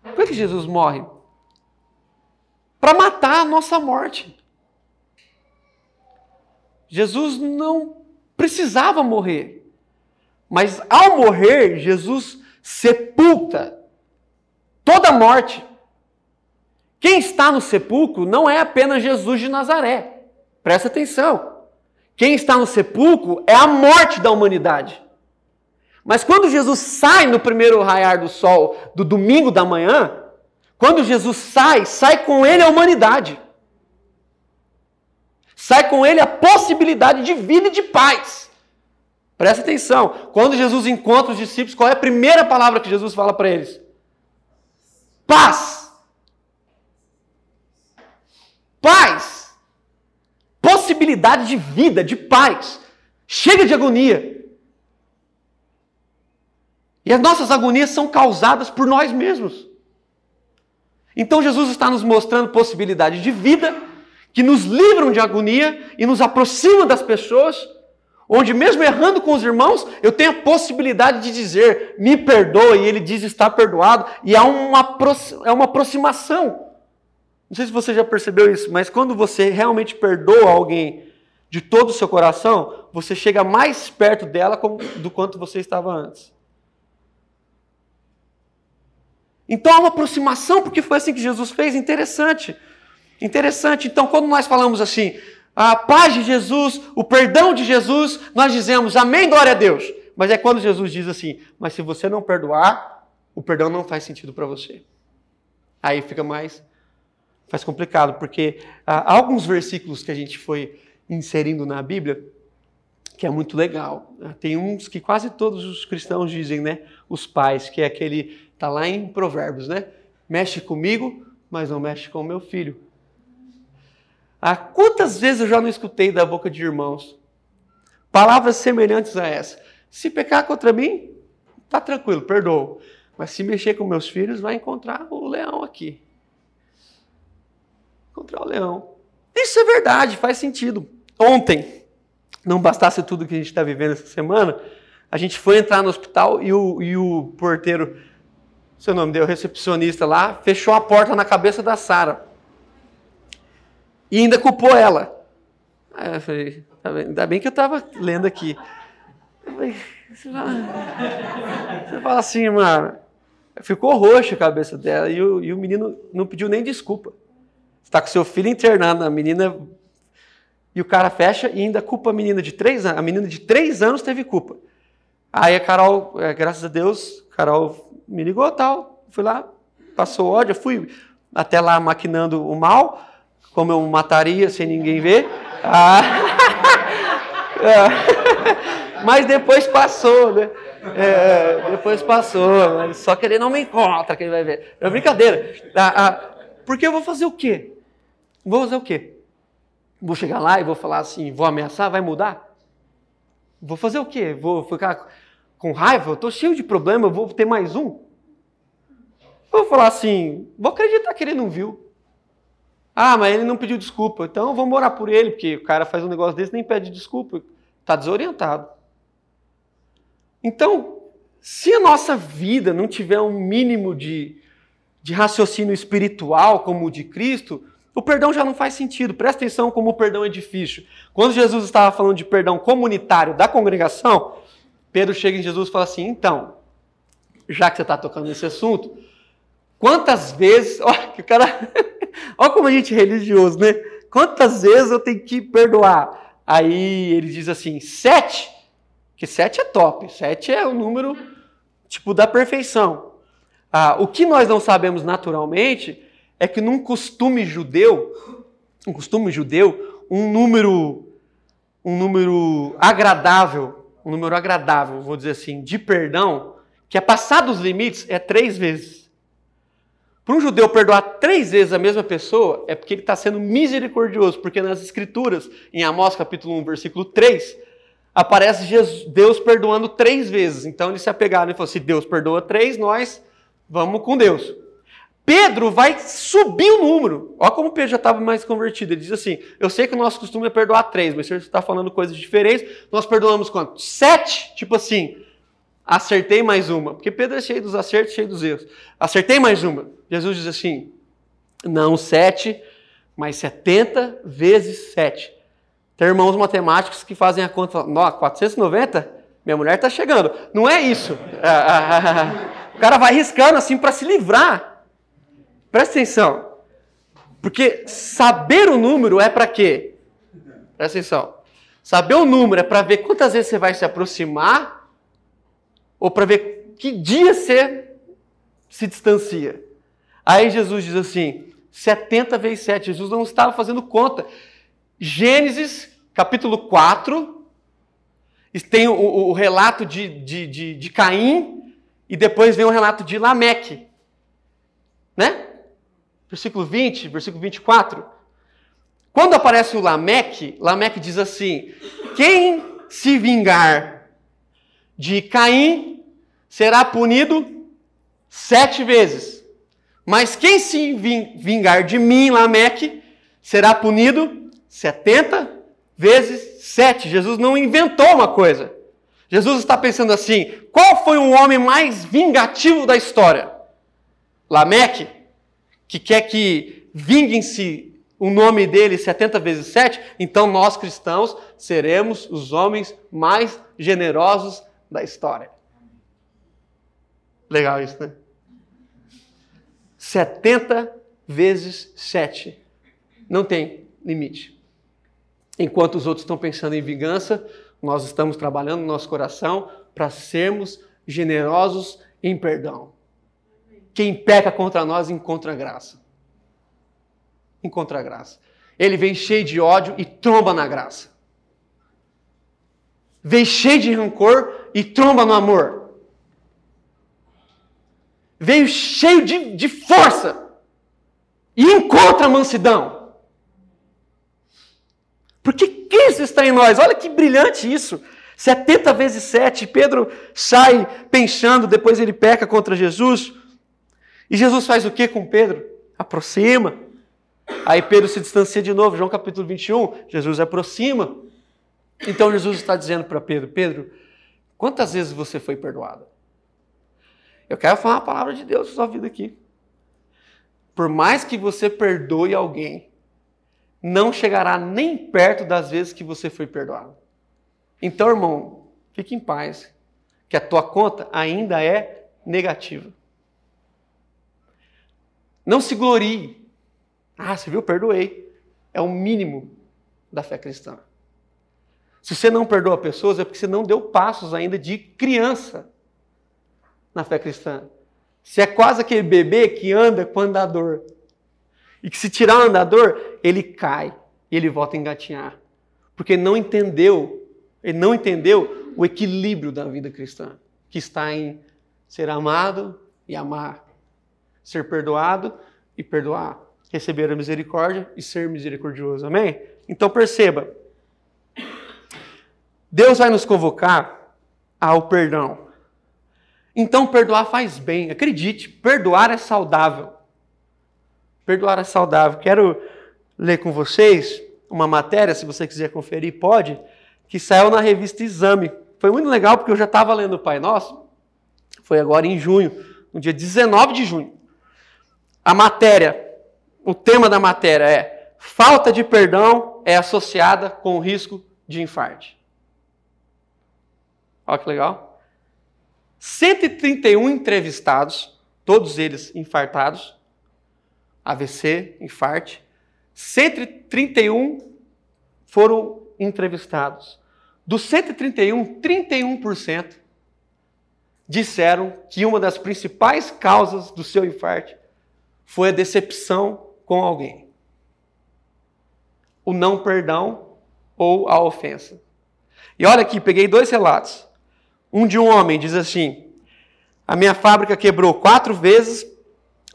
Por que, que Jesus morre? Para matar a nossa morte. Jesus não precisava morrer. Mas ao morrer, Jesus sepulta toda a morte. Quem está no sepulcro não é apenas Jesus de Nazaré. Presta atenção. Quem está no sepulcro é a morte da humanidade. Mas quando Jesus sai no primeiro raiar do sol do domingo da manhã, quando Jesus sai, sai com ele a humanidade. Sai com ele a possibilidade de vida e de paz. Presta atenção. Quando Jesus encontra os discípulos, qual é a primeira palavra que Jesus fala para eles? Paz. Paz. Possibilidade de vida, de paz. Chega de agonia. E as nossas agonias são causadas por nós mesmos. Então Jesus está nos mostrando possibilidade de vida que nos livram de agonia e nos aproximam das pessoas, onde mesmo errando com os irmãos, eu tenho a possibilidade de dizer, me perdoe, e ele diz está perdoado, e há uma, é uma aproximação. Não sei se você já percebeu isso, mas quando você realmente perdoa alguém de todo o seu coração, você chega mais perto dela do quanto você estava antes. Então há uma aproximação, porque foi assim que Jesus fez, interessante. Interessante. Então, quando nós falamos assim, a paz de Jesus, o perdão de Jesus, nós dizemos amém, glória a Deus. Mas é quando Jesus diz assim, mas se você não perdoar, o perdão não faz sentido para você. Aí fica mais, mais complicado, porque há alguns versículos que a gente foi inserindo na Bíblia que é muito legal. Tem uns que quase todos os cristãos dizem, né? Os pais, que é aquele, tá lá em Provérbios, né? Mexe comigo, mas não mexe com o meu filho. Ah, quantas vezes eu já não escutei da boca de irmãos palavras semelhantes a essa? Se pecar contra mim, tá tranquilo, perdoo. Mas se mexer com meus filhos, vai encontrar o leão aqui. Encontrar o leão. Isso é verdade, faz sentido. Ontem, não bastasse tudo que a gente está vivendo essa semana, a gente foi entrar no hospital e o, e o porteiro, seu nome deu, recepcionista lá, fechou a porta na cabeça da Sara. E ainda culpou ela. Aí eu falei, tá ainda bem que eu estava lendo aqui. Falei, você, fala, você fala assim, mano. Ficou roxa a cabeça dela e o, e o menino não pediu nem desculpa. Você está com seu filho internado, a menina. E o cara fecha e ainda culpa a menina de três anos. A menina de três anos teve culpa. Aí a Carol, é, graças a Deus, Carol me ligou tal. Fui lá, passou ódio, fui até lá maquinando o mal, como eu mataria sem ninguém ver. Ah. Mas depois passou, né? É, depois passou. Só que ele não me encontra, que ele vai ver. É brincadeira. Ah, ah, porque eu vou fazer o quê? Vou fazer o quê? Vou chegar lá e vou falar assim, vou ameaçar, vai mudar? Vou fazer o quê? Vou ficar com raiva? Eu estou cheio de problema, vou ter mais um? Vou falar assim, vou acreditar que ele não viu. Ah, mas ele não pediu desculpa, então vamos orar por ele, porque o cara faz um negócio desse e nem pede desculpa. Está desorientado. Então, se a nossa vida não tiver um mínimo de, de raciocínio espiritual como o de Cristo, o perdão já não faz sentido. Presta atenção como o perdão é difícil. Quando Jesus estava falando de perdão comunitário da congregação, Pedro chega em Jesus e fala assim: então, já que você está tocando nesse assunto, quantas vezes. Olha que cara. Olha como a gente é religioso, né? Quantas vezes eu tenho que perdoar? Aí ele diz assim: sete. Que sete é top. Sete é o número, tipo, da perfeição. Ah, o que nós não sabemos naturalmente é que num costume judeu, um costume judeu, um número, um número agradável, um número agradável, vou dizer assim, de perdão, que é passar dos limites, é três vezes. Para um judeu perdoar três vezes a mesma pessoa, é porque ele está sendo misericordioso, porque nas Escrituras, em Amós capítulo 1, versículo 3, aparece Jesus, Deus perdoando três vezes. Então eles se apegaram e falaram: se Deus perdoa três, nós vamos com Deus. Pedro vai subir o número. Olha como Pedro já estava mais convertido. Ele diz assim: Eu sei que o nosso costume é perdoar três, mas você está falando coisas diferentes. Nós perdoamos quanto? Sete? Tipo assim, acertei mais uma. Porque Pedro é cheio dos acertos, cheio dos erros. Acertei mais uma. Jesus diz assim: não sete, mas setenta vezes sete. Tem irmãos matemáticos que fazem a conta falam: 490? Minha mulher está chegando. Não é isso. o cara vai riscando assim para se livrar. Presta atenção. Porque saber o número é para quê? Presta atenção. Saber o número é para ver quantas vezes você vai se aproximar ou para ver que dia você se distancia. Aí Jesus diz assim: 70 vezes 7. Jesus não estava fazendo conta. Gênesis, capítulo 4, tem o, o, relato de, de, de, de, Caim, e depois vem o relato de Lameque. Né? Versículo 20, versículo 24. Quando aparece o Lameque, Lameque diz assim: Quem se vingar de Caim será punido sete vezes. Mas quem se vingar de mim, Lameque, será punido setenta vezes sete. Jesus não inventou uma coisa. Jesus está pensando assim: qual foi o homem mais vingativo da história? Lameque, que quer que vinguem-se o nome dele 70 vezes 7, então nós cristãos seremos os homens mais generosos da história. Legal isso, né? 70 vezes 7. Não tem limite. Enquanto os outros estão pensando em vingança, nós estamos trabalhando no nosso coração para sermos generosos em perdão. Quem peca contra nós encontra graça. Encontra graça. Ele vem cheio de ódio e tromba na graça. Vem cheio de rancor e tromba no amor veio cheio de, de força e encontra a mansidão. Porque Cristo está em nós. Olha que brilhante isso. 70 vezes 7. Pedro sai pensando, depois ele peca contra Jesus. E Jesus faz o que com Pedro? Aproxima. Aí Pedro se distancia de novo. João capítulo 21. Jesus aproxima. Então Jesus está dizendo para Pedro: Pedro, quantas vezes você foi perdoado? Eu quero falar uma palavra de Deus na sua vida aqui. Por mais que você perdoe alguém, não chegará nem perto das vezes que você foi perdoado. Então, irmão, fique em paz, que a tua conta ainda é negativa. Não se glorie. Ah, você viu? Perdoei. É o mínimo da fé cristã. Se você não perdoa pessoas, é porque você não deu passos ainda de criança na fé cristã. Você é quase aquele bebê que anda com andador. E que se tirar o andador, ele cai e ele volta a engatinhar. Porque não entendeu, ele não entendeu o equilíbrio da vida cristã, que está em ser amado e amar, ser perdoado e perdoar, receber a misericórdia e ser misericordioso. Amém? Então perceba, Deus vai nos convocar ao perdão. Então perdoar faz bem, acredite, perdoar é saudável. Perdoar é saudável. Quero ler com vocês uma matéria, se você quiser conferir, pode, que saiu na revista Exame. Foi muito legal porque eu já estava lendo o Pai Nosso, foi agora em junho, no dia 19 de junho. A matéria, o tema da matéria é falta de perdão é associada com o risco de infarte. Olha que legal. 131 entrevistados, todos eles infartados, AVC, infarte. 131 foram entrevistados. Dos 131, 31% disseram que uma das principais causas do seu infarte foi a decepção com alguém. O não perdão ou a ofensa. E olha aqui, peguei dois relatos. Um de um homem diz assim: A minha fábrica quebrou quatro vezes.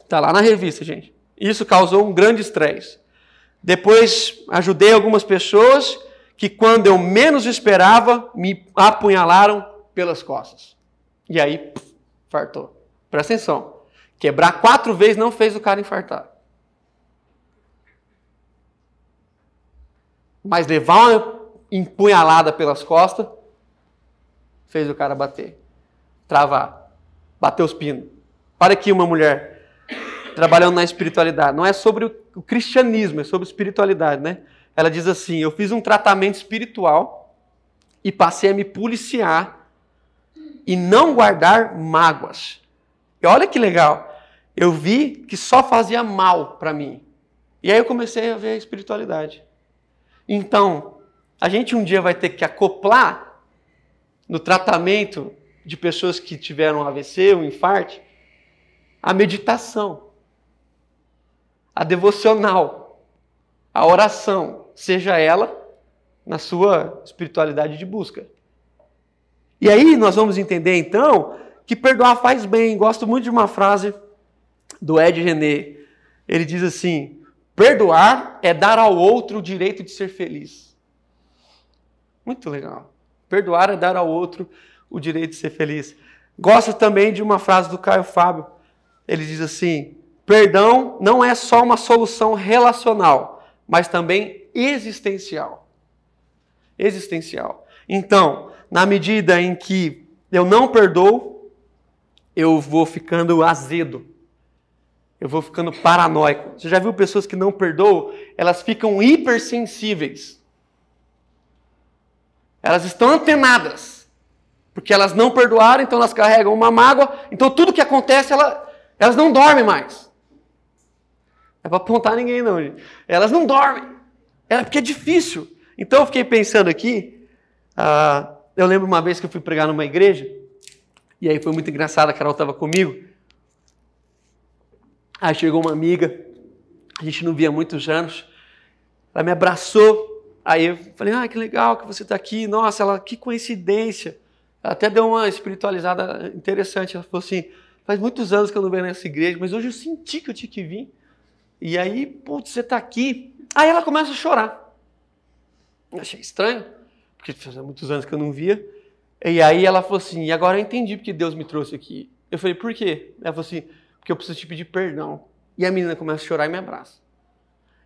Está lá na revista, gente. Isso causou um grande estresse. Depois ajudei algumas pessoas que, quando eu menos esperava, me apunhalaram pelas costas. E aí, pff, fartou. Presta atenção. Quebrar quatro vezes não fez o cara infartar. Mas levar uma empunhalada pelas costas fez o cara bater. Travar. Bater os pinos. Para aqui uma mulher trabalhando na espiritualidade. Não é sobre o cristianismo, é sobre espiritualidade, né? Ela diz assim: Eu fiz um tratamento espiritual e passei a me policiar e não guardar mágoas. E olha que legal eu vi que só fazia mal para mim. E aí eu comecei a ver a espiritualidade. Então, a gente um dia vai ter que acoplar no tratamento de pessoas que tiveram AVC, um infarto, a meditação, a devocional, a oração, seja ela na sua espiritualidade de busca. E aí nós vamos entender então que perdoar faz bem. Gosto muito de uma frase do Ed René. Ele diz assim: perdoar é dar ao outro o direito de ser feliz. Muito legal. Perdoar é dar ao outro o direito de ser feliz. Gosto também de uma frase do Caio Fábio. Ele diz assim: perdão não é só uma solução relacional, mas também existencial. Existencial. Então, na medida em que eu não perdoo, eu vou ficando azedo eu vou ficando paranoico. Você já viu pessoas que não perdoam? Elas ficam hipersensíveis. Elas estão antenadas. Porque elas não perdoaram, então elas carregam uma mágoa. Então tudo que acontece, ela, elas não dormem mais. É para apontar ninguém, não, gente. Elas não dormem. É porque é difícil. Então eu fiquei pensando aqui. Uh, eu lembro uma vez que eu fui pregar numa igreja. E aí foi muito engraçado, a Carol estava comigo. Aí chegou uma amiga, a gente não via há muitos anos, ela me abraçou, aí eu falei, ah, que legal que você está aqui, nossa, ela, que coincidência. Ela até deu uma espiritualizada interessante, ela falou assim, faz muitos anos que eu não venho nessa igreja, mas hoje eu senti que eu tinha que vir. E aí, putz, você está aqui. Aí ela começa a chorar. Eu achei estranho, porque fazia muitos anos que eu não via. E aí ela falou assim, e agora eu entendi porque Deus me trouxe aqui. Eu falei, por quê? Ela falou assim, porque eu preciso te pedir perdão. E a menina começa a chorar e me abraça.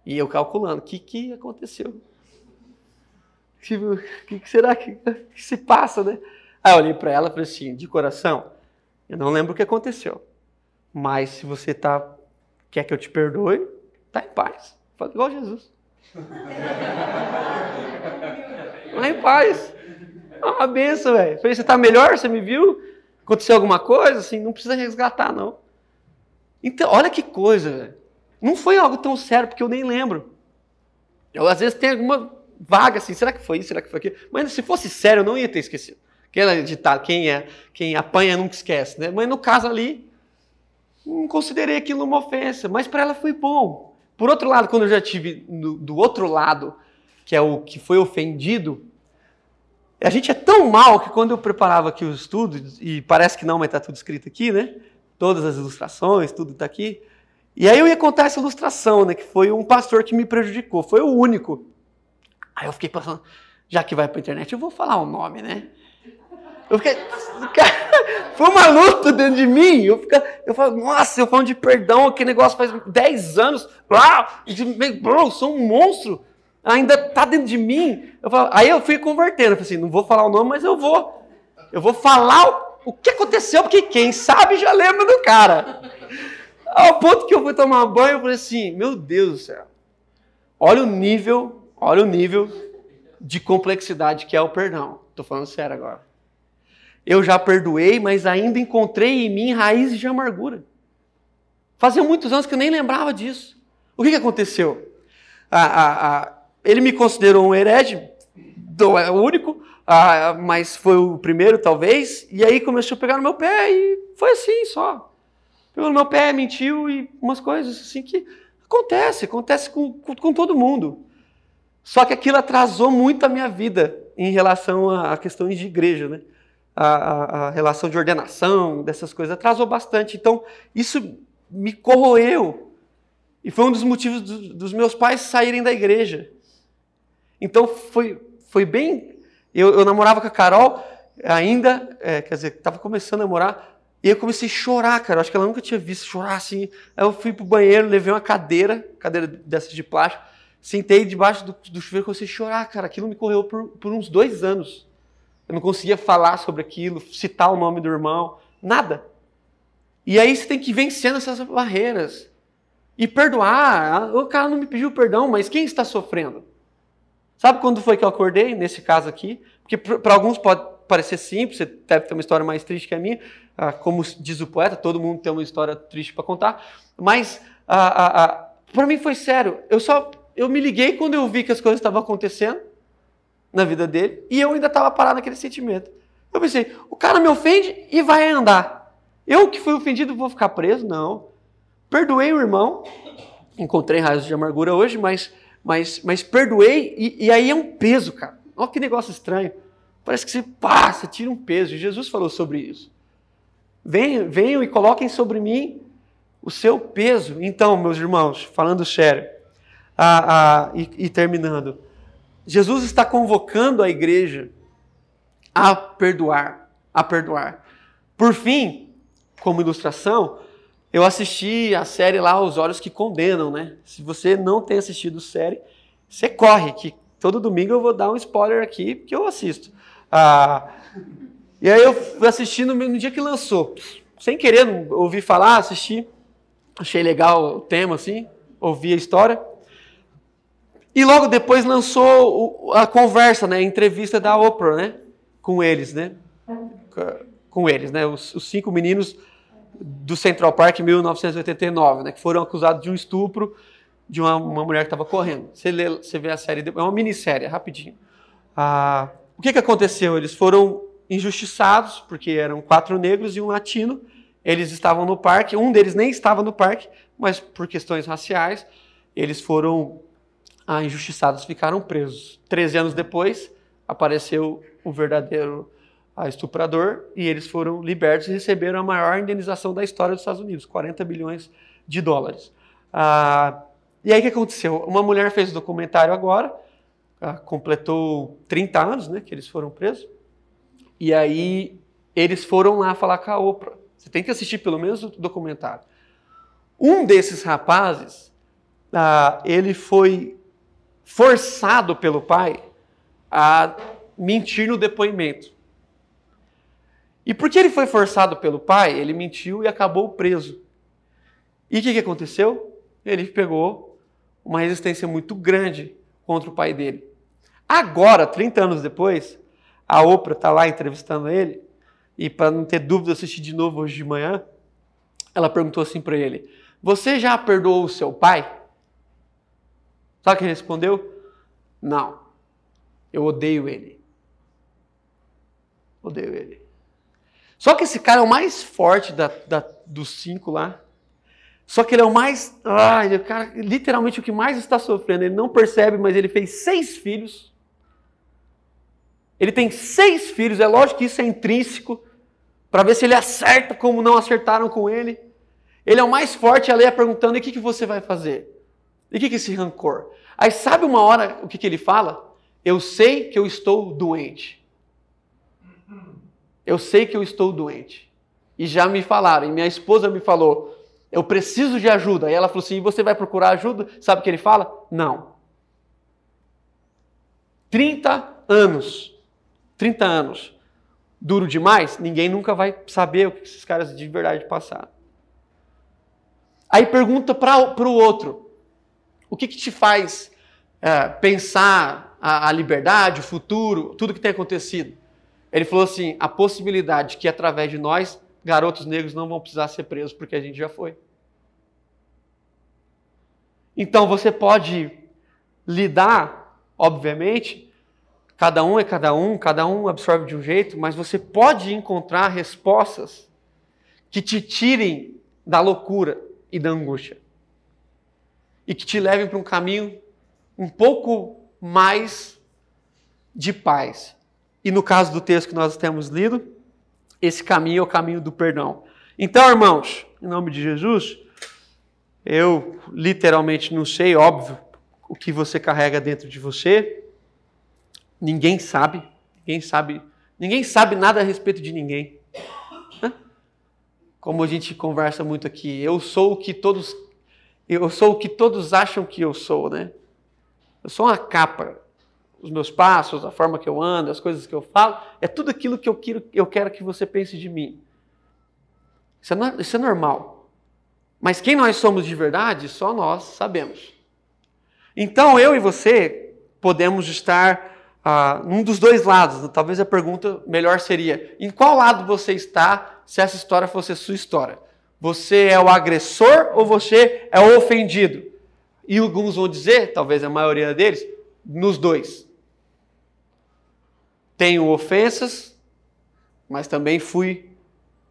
E eu calculando, o que, que aconteceu? O que, que, será que, que, se passa, né? Aí eu olhei para ela e falei assim, de coração, eu não lembro o que aconteceu. Mas se você tá, quer que eu te perdoe, tá em paz. Fala igual Jesus. Lá em paz. É uma benção, velho. Falei, você tá melhor? Você me viu? Aconteceu alguma coisa? Assim, não precisa resgatar, não. Então, olha que coisa, velho. Não foi algo tão sério, porque eu nem lembro. Eu, às vezes, tenho alguma vaga assim, será que foi isso, será que foi aquilo? Mas se fosse sério, eu não ia ter esquecido. Aquela ditado, quem, é, quem apanha nunca esquece, né? Mas no caso ali, não considerei aquilo uma ofensa, mas para ela foi bom. Por outro lado, quando eu já tive no, do outro lado, que é o que foi ofendido, a gente é tão mal que quando eu preparava aqui os estudos, e parece que não, mas está tudo escrito aqui, né? Todas as ilustrações, tudo está aqui. E aí eu ia contar essa ilustração, né? Que foi um pastor que me prejudicou, foi o único. Aí eu fiquei pensando, já que vai para a internet, eu vou falar o nome, né? Eu fiquei. foi uma luta dentro de mim. Eu, fico, eu falo, nossa, eu falo de perdão, aquele negócio faz 10 anos. Ah, bro, eu sou um monstro. Ainda tá dentro de mim. Eu falo, aí eu fui convertendo. Eu falei assim, não vou falar o nome, mas eu vou. Eu vou falar o, o que aconteceu, porque quem sabe já lembra do cara. Ao ponto que eu fui tomar banho, eu falei assim, meu Deus do céu. Olha o nível Olha o nível de complexidade que é o perdão. Estou falando sério agora. Eu já perdoei, mas ainda encontrei em mim raízes de amargura. Fazia muitos anos que eu nem lembrava disso. O que, que aconteceu? ele me considerou um herege, é o único, mas foi o primeiro, talvez, e aí começou a pegar no meu pé e foi assim só. Pegou no meu pé, mentiu e umas coisas assim que acontece, acontece com, com, com todo mundo. Só que aquilo atrasou muito a minha vida em relação a, questões de igreja, né? A, a, a, relação de ordenação, dessas coisas, atrasou bastante. Então, isso me corroeu. E foi um dos motivos do, dos meus pais saírem da igreja. Então, foi, foi bem. Eu, eu namorava com a Carol, ainda, é, quer dizer, estava começando a namorar, e eu comecei a chorar, cara. Acho que ela nunca tinha visto chorar assim. Aí eu fui pro banheiro, levei uma cadeira, cadeira dessas de plástico, Sentei debaixo do, do chuveiro e comecei a chorar, cara. Aquilo me correu por, por uns dois anos. Eu não conseguia falar sobre aquilo, citar o nome do irmão, nada. E aí você tem que ir vencendo essas barreiras. E perdoar. O cara não me pediu perdão, mas quem está sofrendo? Sabe quando foi que eu acordei, nesse caso aqui? Porque para alguns pode parecer simples, você deve ter uma história mais triste que a minha. Ah, como diz o poeta, todo mundo tem uma história triste para contar. Mas ah, ah, para mim foi sério. Eu só eu me liguei quando eu vi que as coisas estavam acontecendo na vida dele e eu ainda estava parado naquele sentimento. Eu pensei, o cara me ofende e vai andar. Eu que fui ofendido vou ficar preso? Não. Perdoei o irmão, encontrei raios de amargura hoje, mas, mas, mas perdoei e, e aí é um peso, cara. Olha que negócio estranho. Parece que você passa, tira um peso. E Jesus falou sobre isso. Venham, venham e coloquem sobre mim o seu peso. Então, meus irmãos, falando sério, ah, ah, e, e terminando, Jesus está convocando a igreja a perdoar, a perdoar. Por fim, como ilustração, eu assisti a série lá Os Olhos que Condenam, né? Se você não tem assistido a série, você corre, que todo domingo eu vou dar um spoiler aqui, porque eu assisto. Ah, e aí eu fui assistindo no dia que lançou. Sem querer, ouvi falar, assisti. Achei legal o tema, assim, ouvi a história. E logo depois lançou a conversa, né, a entrevista da Oprah, né, com eles, né, com eles, né, os, os cinco meninos do Central Park em 1989, né, que foram acusados de um estupro de uma, uma mulher que estava correndo. Você, lê, você vê a série, é uma minissérie, rapidinho. Ah, o que, que aconteceu? Eles foram injustiçados, porque eram quatro negros e um latino. Eles estavam no parque, um deles nem estava no parque, mas por questões raciais, eles foram ah, injustiçados ficaram presos. Treze anos depois, apareceu o verdadeiro ah, estuprador e eles foram libertos e receberam a maior indenização da história dos Estados Unidos, 40 bilhões de dólares. Ah, e aí o que aconteceu? Uma mulher fez um documentário agora, ah, completou 30 anos né, que eles foram presos, e aí eles foram lá falar com a Oprah. Você tem que assistir pelo menos o documentário. Um desses rapazes, ah, ele foi forçado pelo pai a mentir no depoimento. E porque ele foi forçado pelo pai, ele mentiu e acabou preso. E o que, que aconteceu? Ele pegou uma resistência muito grande contra o pai dele. Agora, 30 anos depois, a Oprah está lá entrevistando ele, e para não ter dúvida, assistir de novo hoje de manhã, ela perguntou assim para ele: Você já perdoou o seu pai? Sabe ele respondeu? Não. Eu odeio ele. Odeio ele. Só que esse cara é o mais forte da, da, dos cinco lá. Só que ele é o mais. Ah, ele é o cara, literalmente o que mais está sofrendo. Ele não percebe, mas ele fez seis filhos. Ele tem seis filhos. É lógico que isso é intrínseco. Para ver se ele acerta como não acertaram com ele. Ele é o mais forte. A Leia perguntando: e o que, que você vai fazer? E o que, que é esse rancor? Aí sabe uma hora o que, que ele fala? Eu sei que eu estou doente. Eu sei que eu estou doente. E já me falaram, e minha esposa me falou: eu preciso de ajuda. E ela falou assim: e você vai procurar ajuda? Sabe o que ele fala? Não. 30 anos. 30 anos. Duro demais? Ninguém nunca vai saber o que esses caras de verdade passaram. Aí pergunta para o outro: o que, que te faz é, pensar a, a liberdade, o futuro, tudo que tem acontecido? Ele falou assim: a possibilidade que através de nós, garotos negros não vão precisar ser presos porque a gente já foi. Então você pode lidar, obviamente, cada um é cada um, cada um absorve de um jeito, mas você pode encontrar respostas que te tirem da loucura e da angústia. E que te levem para um caminho um pouco mais de paz. E no caso do texto que nós temos lido, esse caminho é o caminho do perdão. Então, irmãos, em nome de Jesus, eu literalmente não sei, óbvio, o que você carrega dentro de você. Ninguém sabe, ninguém sabe, ninguém sabe nada a respeito de ninguém. Como a gente conversa muito aqui, eu sou o que todos eu sou o que todos acham que eu sou, né? Eu sou uma capa. Os meus passos, a forma que eu ando, as coisas que eu falo, é tudo aquilo que eu quero, eu quero que você pense de mim. Isso é, isso é normal. Mas quem nós somos de verdade, só nós sabemos. Então eu e você podemos estar ah, num dos dois lados. Talvez a pergunta melhor seria: em qual lado você está se essa história fosse sua história? Você é o agressor ou você é o ofendido? E alguns vão dizer, talvez a maioria deles, nos dois. Tenho ofensas, mas também fui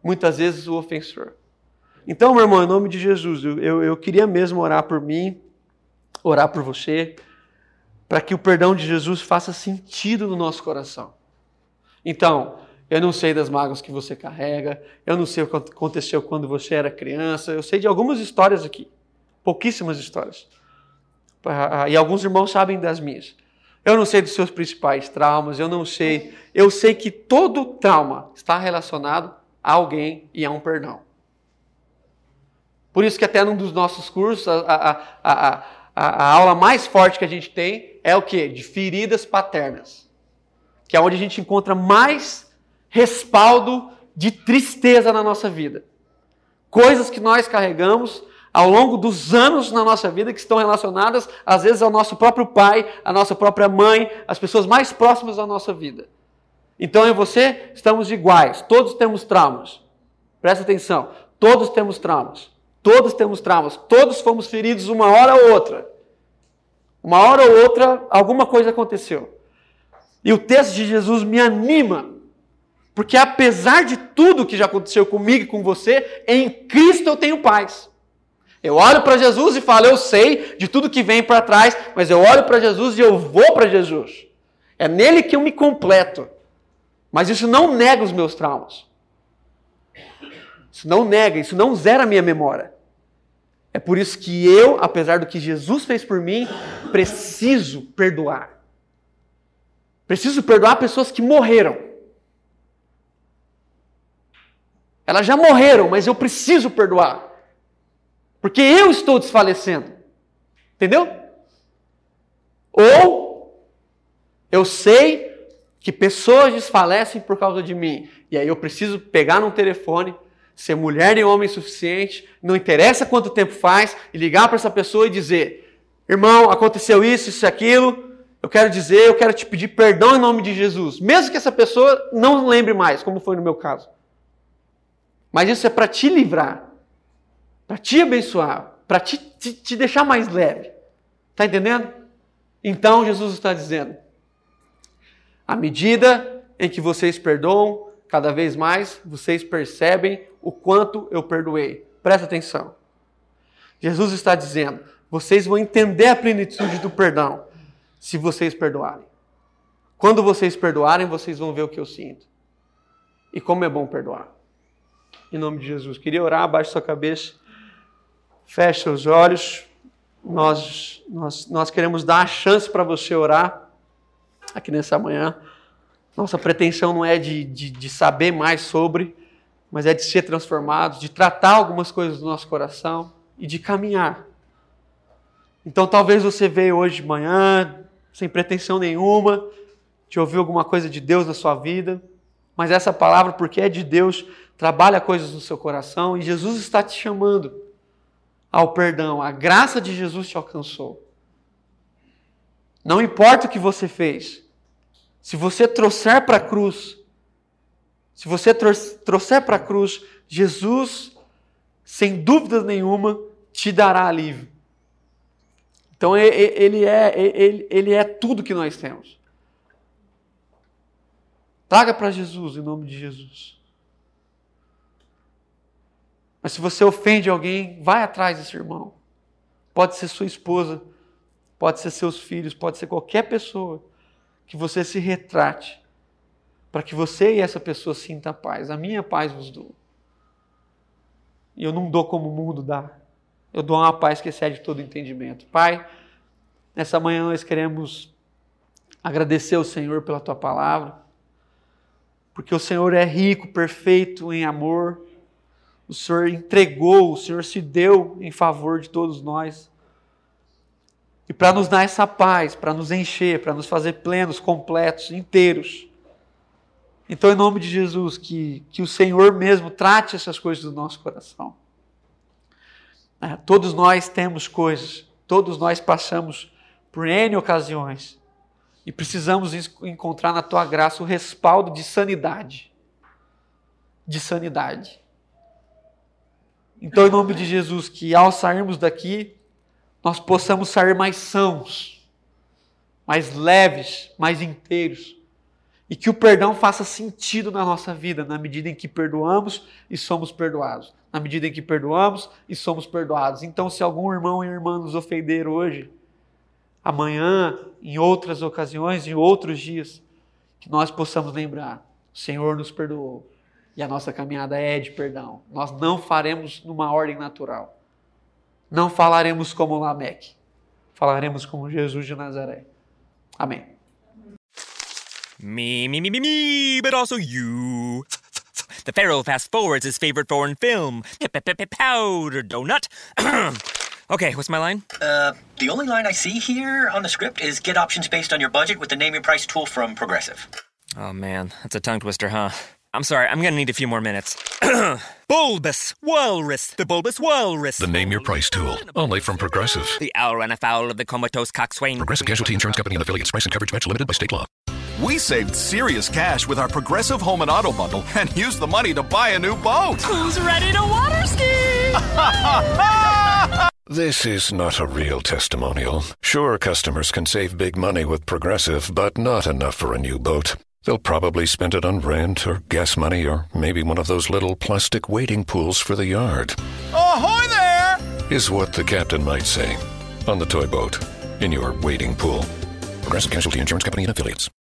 muitas vezes o ofensor. Então, meu irmão, em nome de Jesus, eu, eu queria mesmo orar por mim, orar por você, para que o perdão de Jesus faça sentido no nosso coração. Então, eu não sei das mágoas que você carrega, eu não sei o que aconteceu quando você era criança, eu sei de algumas histórias aqui, pouquíssimas histórias. E alguns irmãos sabem das minhas. Eu não sei dos seus principais traumas, eu não sei. Eu sei que todo trauma está relacionado a alguém e a um perdão. Por isso que até num dos nossos cursos, a, a, a, a, aula mais forte que a gente tem é o que? De feridas paternas. Que é onde a gente encontra mais respaldo de tristeza na nossa vida. Coisas que nós carregamos ao longo dos anos na nossa vida que estão relacionadas, às vezes, ao nosso próprio pai, à nossa própria mãe, às pessoas mais próximas da nossa vida. Então, eu e você estamos iguais, todos temos traumas. Presta atenção, todos temos traumas. Todos temos traumas, todos fomos feridos uma hora ou outra. Uma hora ou outra, alguma coisa aconteceu. E o texto de Jesus me anima, porque apesar de tudo que já aconteceu comigo e com você, em Cristo eu tenho paz. Eu olho para Jesus e falo, eu sei de tudo que vem para trás, mas eu olho para Jesus e eu vou para Jesus. É nele que eu me completo. Mas isso não nega os meus traumas. Isso não nega, isso não zera a minha memória. É por isso que eu, apesar do que Jesus fez por mim, preciso perdoar. Preciso perdoar pessoas que morreram. Elas já morreram, mas eu preciso perdoar. Porque eu estou desfalecendo. Entendeu? Ou eu sei que pessoas desfalecem por causa de mim. E aí eu preciso pegar num telefone, ser mulher e homem suficiente, não interessa quanto tempo faz, e ligar para essa pessoa e dizer: Irmão, aconteceu isso, isso e aquilo. Eu quero dizer, eu quero te pedir perdão em nome de Jesus. Mesmo que essa pessoa não lembre mais, como foi no meu caso. Mas isso é para te livrar, para te abençoar, para te, te, te deixar mais leve. Está entendendo? Então Jesus está dizendo: à medida em que vocês perdoam, cada vez mais vocês percebem o quanto eu perdoei. Presta atenção. Jesus está dizendo: vocês vão entender a plenitude do perdão se vocês perdoarem. Quando vocês perdoarem, vocês vão ver o que eu sinto. E como é bom perdoar. Em nome de Jesus. Queria orar, abaixe sua cabeça, feche seus olhos. Nós, nós, nós queremos dar a chance para você orar aqui nessa manhã. Nossa pretensão não é de, de, de saber mais sobre, mas é de ser transformados, de tratar algumas coisas do nosso coração e de caminhar. Então talvez você veio hoje de manhã, sem pretensão nenhuma, de ouvir alguma coisa de Deus na sua vida, mas essa palavra, porque é de Deus, trabalha coisas no seu coração e Jesus está te chamando ao perdão. A graça de Jesus te alcançou. Não importa o que você fez, se você trouxer para a cruz, se você trouxer para a cruz, Jesus, sem dúvida nenhuma, te dará alívio. Então ele é, ele, ele é tudo que nós temos. Traga para Jesus em nome de Jesus. Mas se você ofende alguém, vai atrás desse irmão. Pode ser sua esposa, pode ser seus filhos, pode ser qualquer pessoa que você se retrate, para que você e essa pessoa sinta paz. A minha paz vos dou. E eu não dou como o mundo dá. Eu dou uma paz que excede todo entendimento. Pai, nessa manhã nós queremos agradecer ao Senhor pela tua palavra, porque o Senhor é rico, perfeito em amor. O Senhor entregou, o Senhor se deu em favor de todos nós. E para nos dar essa paz, para nos encher, para nos fazer plenos, completos, inteiros. Então, em nome de Jesus, que, que o Senhor mesmo trate essas coisas do nosso coração. É, todos nós temos coisas, todos nós passamos por N ocasiões e precisamos encontrar na tua graça o respaldo de sanidade. De sanidade. Então, em nome de Jesus, que ao sairmos daqui, nós possamos sair mais sãos, mais leves, mais inteiros. E que o perdão faça sentido na nossa vida, na medida em que perdoamos e somos perdoados. Na medida em que perdoamos e somos perdoados. Então, se algum irmão e irmã nos ofender hoje, amanhã, em outras ocasiões, em outros dias, que nós possamos lembrar: o Senhor nos perdoou e a nossa caminhada é de perdão. Nós não faremos numa ordem natural. Não falaremos como Lameque, falaremos como Jesus de Nazaré. Amém. Me, me, me, me, me, but also you. The Pharaoh fast forwards his favorite foreign film, Powder Donut. okay, what's my line? Uh, the only line I see here on the script is get options based on your budget with the name your price tool from Progressive. Oh man, that's a tongue twister, huh? I'm sorry, I'm gonna need a few more minutes. bulbous Walrus, the Bulbous Walrus. The name your price tool, only from Progressive. The owl ran afoul of the comatose coxswain. Progressive Casualty Insurance Company and affiliates. Price and coverage match limited by state law. We saved serious cash with our Progressive Home and Auto bundle and used the money to buy a new boat. Who's ready to water ski? This is not a real testimonial. Sure, customers can save big money with Progressive, but not enough for a new boat. They'll probably spend it on rent or gas money or maybe one of those little plastic wading pools for the yard. Ahoy there! Is what the captain might say on the toy boat in your wading pool. Progressive Casualty Insurance Company and affiliates.